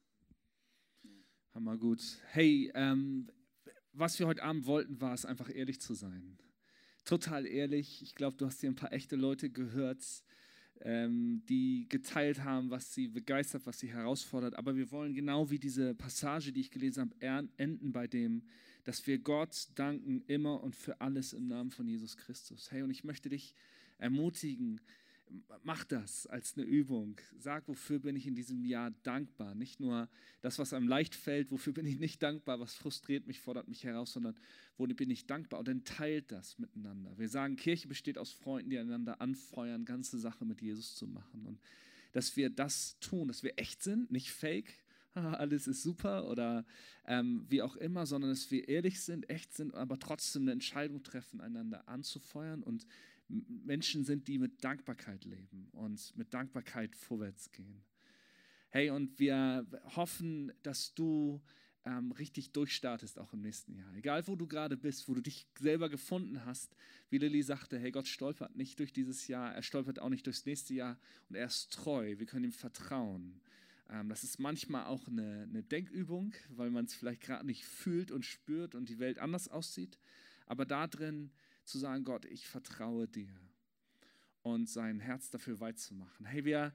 Hammer gut. Hey, ähm, was wir heute Abend wollten, war es einfach ehrlich zu sein. Total ehrlich. Ich glaube, du hast hier ein paar echte Leute gehört, ähm, die geteilt haben, was sie begeistert, was sie herausfordert. Aber wir wollen genau wie diese Passage, die ich gelesen habe, enden bei dem, dass wir Gott danken immer und für alles im Namen von Jesus Christus. Hey, und ich möchte dich ermutigen, mach das als eine Übung. Sag, wofür bin ich in diesem Jahr dankbar. Nicht nur das, was einem leicht fällt, wofür bin ich nicht dankbar, was frustriert mich, fordert mich heraus, sondern wo bin ich dankbar. Und dann teilt das miteinander. Wir sagen, Kirche besteht aus Freunden, die einander anfeuern, ganze Sache mit Jesus zu machen. Und dass wir das tun, dass wir echt sind, nicht fake, [laughs] alles ist super oder ähm, wie auch immer, sondern dass wir ehrlich sind, echt sind, aber trotzdem eine Entscheidung treffen, einander anzufeuern und Menschen sind, die mit Dankbarkeit leben und mit Dankbarkeit vorwärts gehen. Hey, und wir hoffen, dass du ähm, richtig durchstartest auch im nächsten Jahr. Egal, wo du gerade bist, wo du dich selber gefunden hast. Wie Lilly sagte, hey, Gott stolpert nicht durch dieses Jahr, er stolpert auch nicht durchs nächste Jahr und er ist treu. Wir können ihm vertrauen. Ähm, das ist manchmal auch eine, eine Denkübung, weil man es vielleicht gerade nicht fühlt und spürt und die Welt anders aussieht. Aber da drin zu sagen, Gott, ich vertraue dir und sein Herz dafür weit zu machen. Hey, wir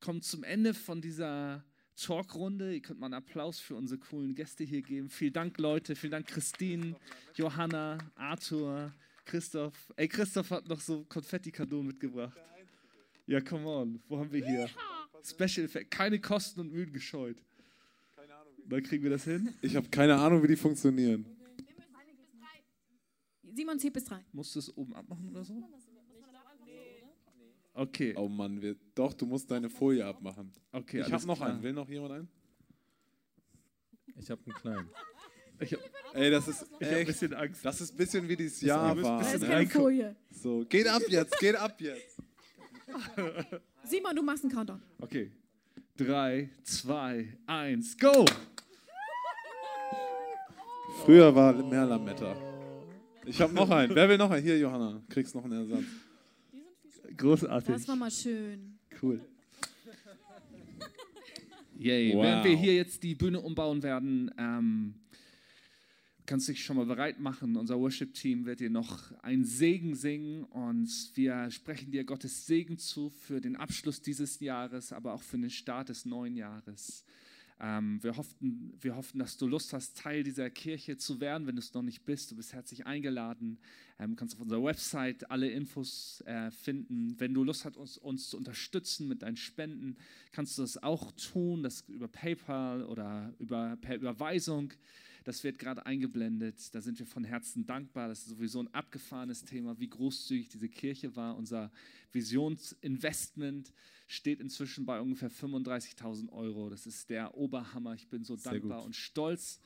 kommen zum Ende von dieser Talkrunde. Ihr könnt mal einen Applaus für unsere coolen Gäste hier geben. Vielen Dank, Leute. Vielen Dank, Christine, Johanna, Arthur, Christoph. Ey, Christoph hat noch so Konfetti-Kado mitgebracht. Ja, come on. Wo haben wir hier? Special Effect. Keine Kosten und Mühen gescheut. Dann kriegen wir das hin. Ich habe keine Ahnung, wie die funktionieren. Simon zählt bis drei. Musst du es oben abmachen oder so? Okay. Oh Mann, wir, doch, du musst deine Folie abmachen. Okay, ich habe noch klar. einen. Will noch jemand einen? Ich habe einen kleinen. Ich hab, Ey, das ist ich hab ein echt, bisschen Angst. das ist ein bisschen wie dieses Jahr war. bisschen Da ist Ne? keine. Folie. So, geht ab jetzt, geht ab jetzt. [laughs] Simon, du machst einen Countdown. Okay. Drei, zwei, eins, go! Früher war mehr Lametta. Ich habe noch einen. Wer will noch einen? Hier, Johanna, kriegst noch einen Ersatz. Großartig. Das war mal schön. Cool. Yay. Wow. Während wir hier jetzt die Bühne umbauen werden, ähm, kannst du dich schon mal bereit machen. Unser Worship-Team wird dir noch einen Segen singen und wir sprechen dir Gottes Segen zu für den Abschluss dieses Jahres, aber auch für den Start des neuen Jahres. Ähm, wir, hofften, wir hoffen, dass du Lust hast, Teil dieser Kirche zu werden, wenn du es noch nicht bist. Du bist herzlich eingeladen. Ähm, du kannst auf unserer Website alle Infos äh, finden. Wenn du Lust hast, uns, uns zu unterstützen mit deinen Spenden, kannst du das auch tun, das über PayPal oder über, per Überweisung. Das wird gerade eingeblendet. Da sind wir von Herzen dankbar. Das ist sowieso ein abgefahrenes Thema, wie großzügig diese Kirche war. Unser Visionsinvestment steht inzwischen bei ungefähr 35.000 Euro. Das ist der Oberhammer. Ich bin so Sehr dankbar gut. und stolz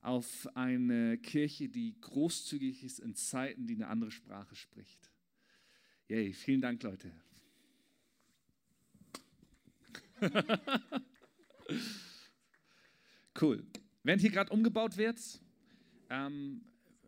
auf eine Kirche, die großzügig ist in Zeiten, die eine andere Sprache spricht. Yay, vielen Dank, Leute. [laughs] cool. Während hier gerade umgebaut wird, ähm,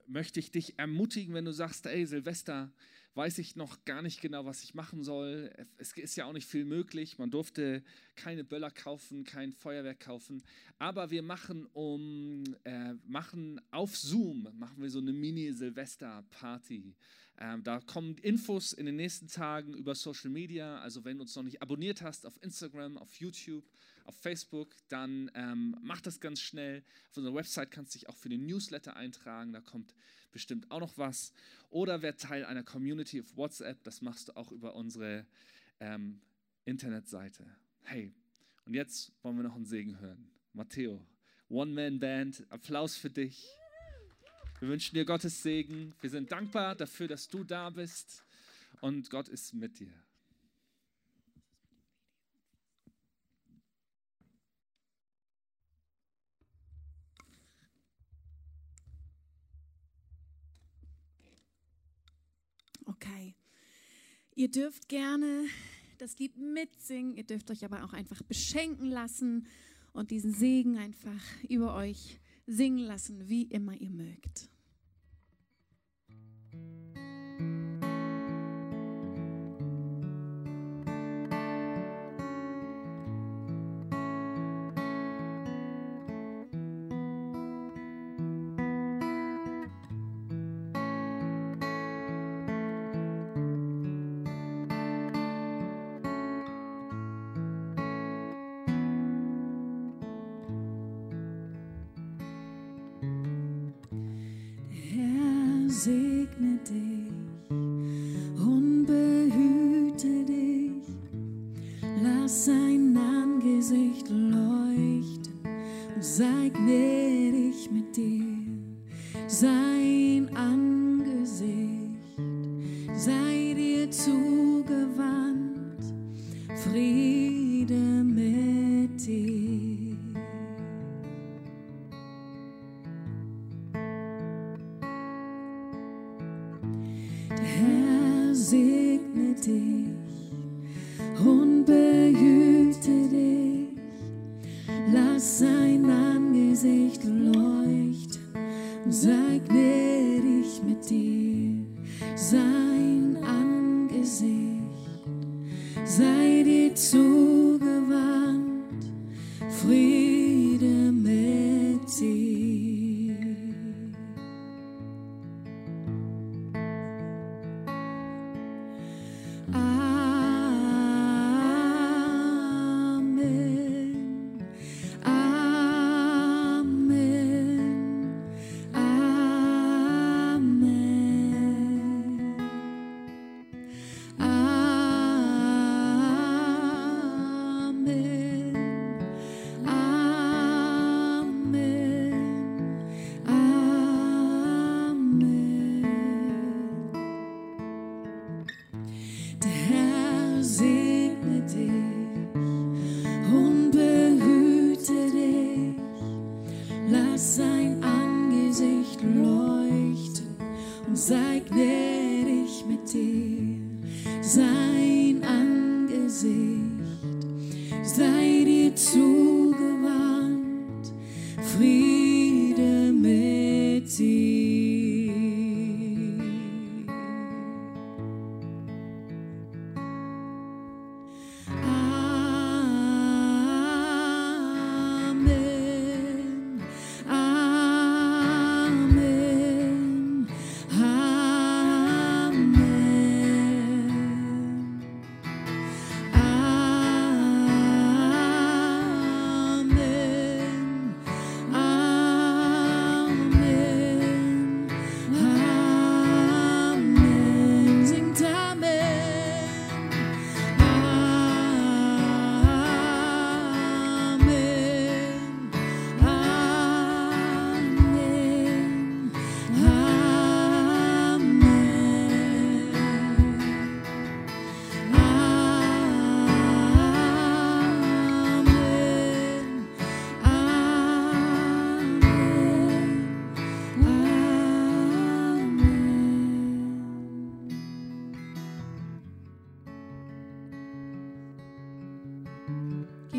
möchte ich dich ermutigen, wenn du sagst, ey, Silvester, weiß ich noch gar nicht genau, was ich machen soll. Es ist ja auch nicht viel möglich. Man durfte keine Böller kaufen, kein Feuerwerk kaufen. Aber wir machen um, äh, machen auf Zoom, machen wir so eine Mini-Silvester-Party. Ähm, da kommen Infos in den nächsten Tagen über Social Media. Also wenn du uns noch nicht abonniert hast auf Instagram, auf YouTube, auf Facebook, dann ähm, mach das ganz schnell. Auf unserer Website kannst du dich auch für den Newsletter eintragen. Da kommt bestimmt auch noch was. Oder wer Teil einer Community auf WhatsApp, das machst du auch über unsere ähm, Internetseite. Hey, und jetzt wollen wir noch einen Segen hören. Matteo, One-Man-Band, Applaus für dich. Wir wünschen dir Gottes Segen. Wir sind dankbar dafür, dass du da bist und Gott ist mit dir. Okay. Ihr dürft gerne das Lied mitsingen, ihr dürft euch aber auch einfach beschenken lassen und diesen Segen einfach über euch singen lassen, wie immer ihr mögt.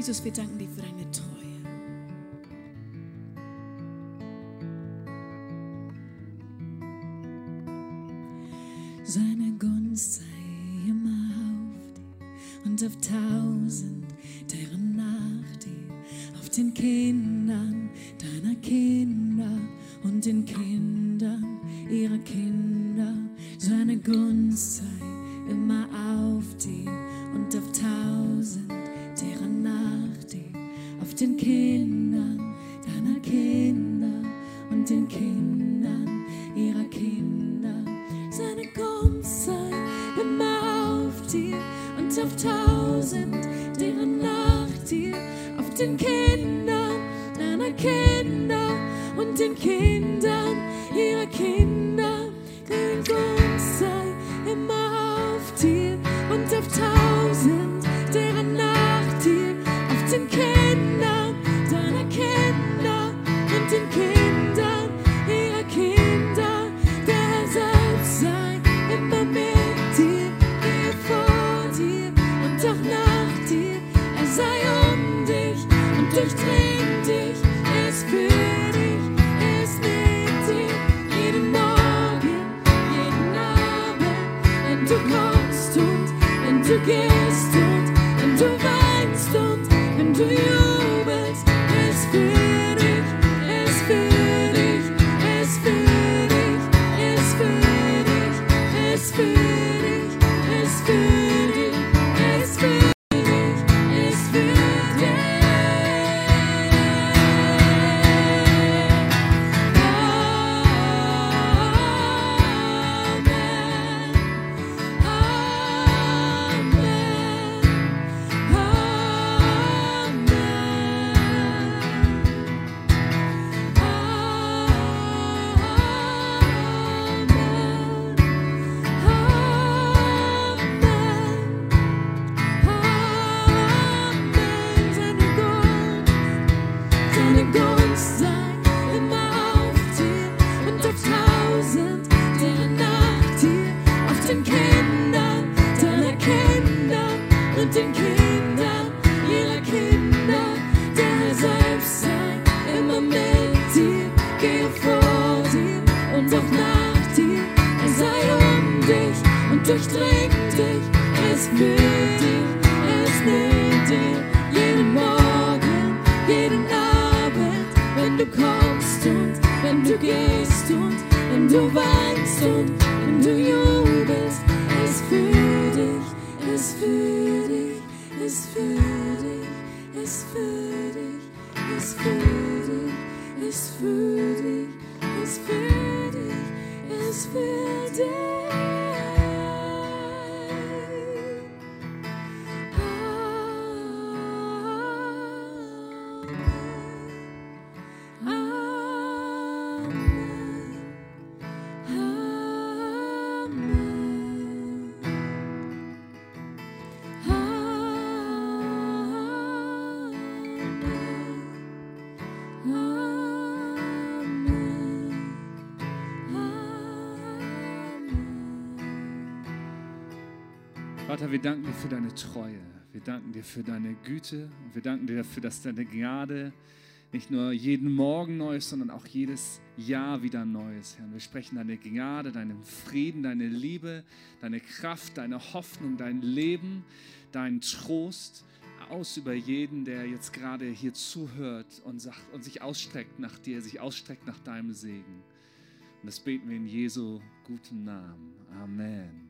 Jesus, wir danken dir für deine Treue. Seine Gunst sei immer auf dir und auf tausend, deren nach dir, auf den Kindern. Vater, wir danken dir für deine Treue. Wir danken dir für deine Güte und wir danken dir dafür, dass deine Gnade nicht nur jeden Morgen neu ist, sondern auch jedes Jahr wieder neu ist, Herr. Wir sprechen deine Gnade, deinen Frieden, deine Liebe, deine Kraft, deine Hoffnung, dein Leben, deinen Trost aus über jeden, der jetzt gerade hier zuhört und, sagt, und sich ausstreckt nach dir, sich ausstreckt nach deinem Segen. Und das beten wir in Jesu guten Namen. Amen.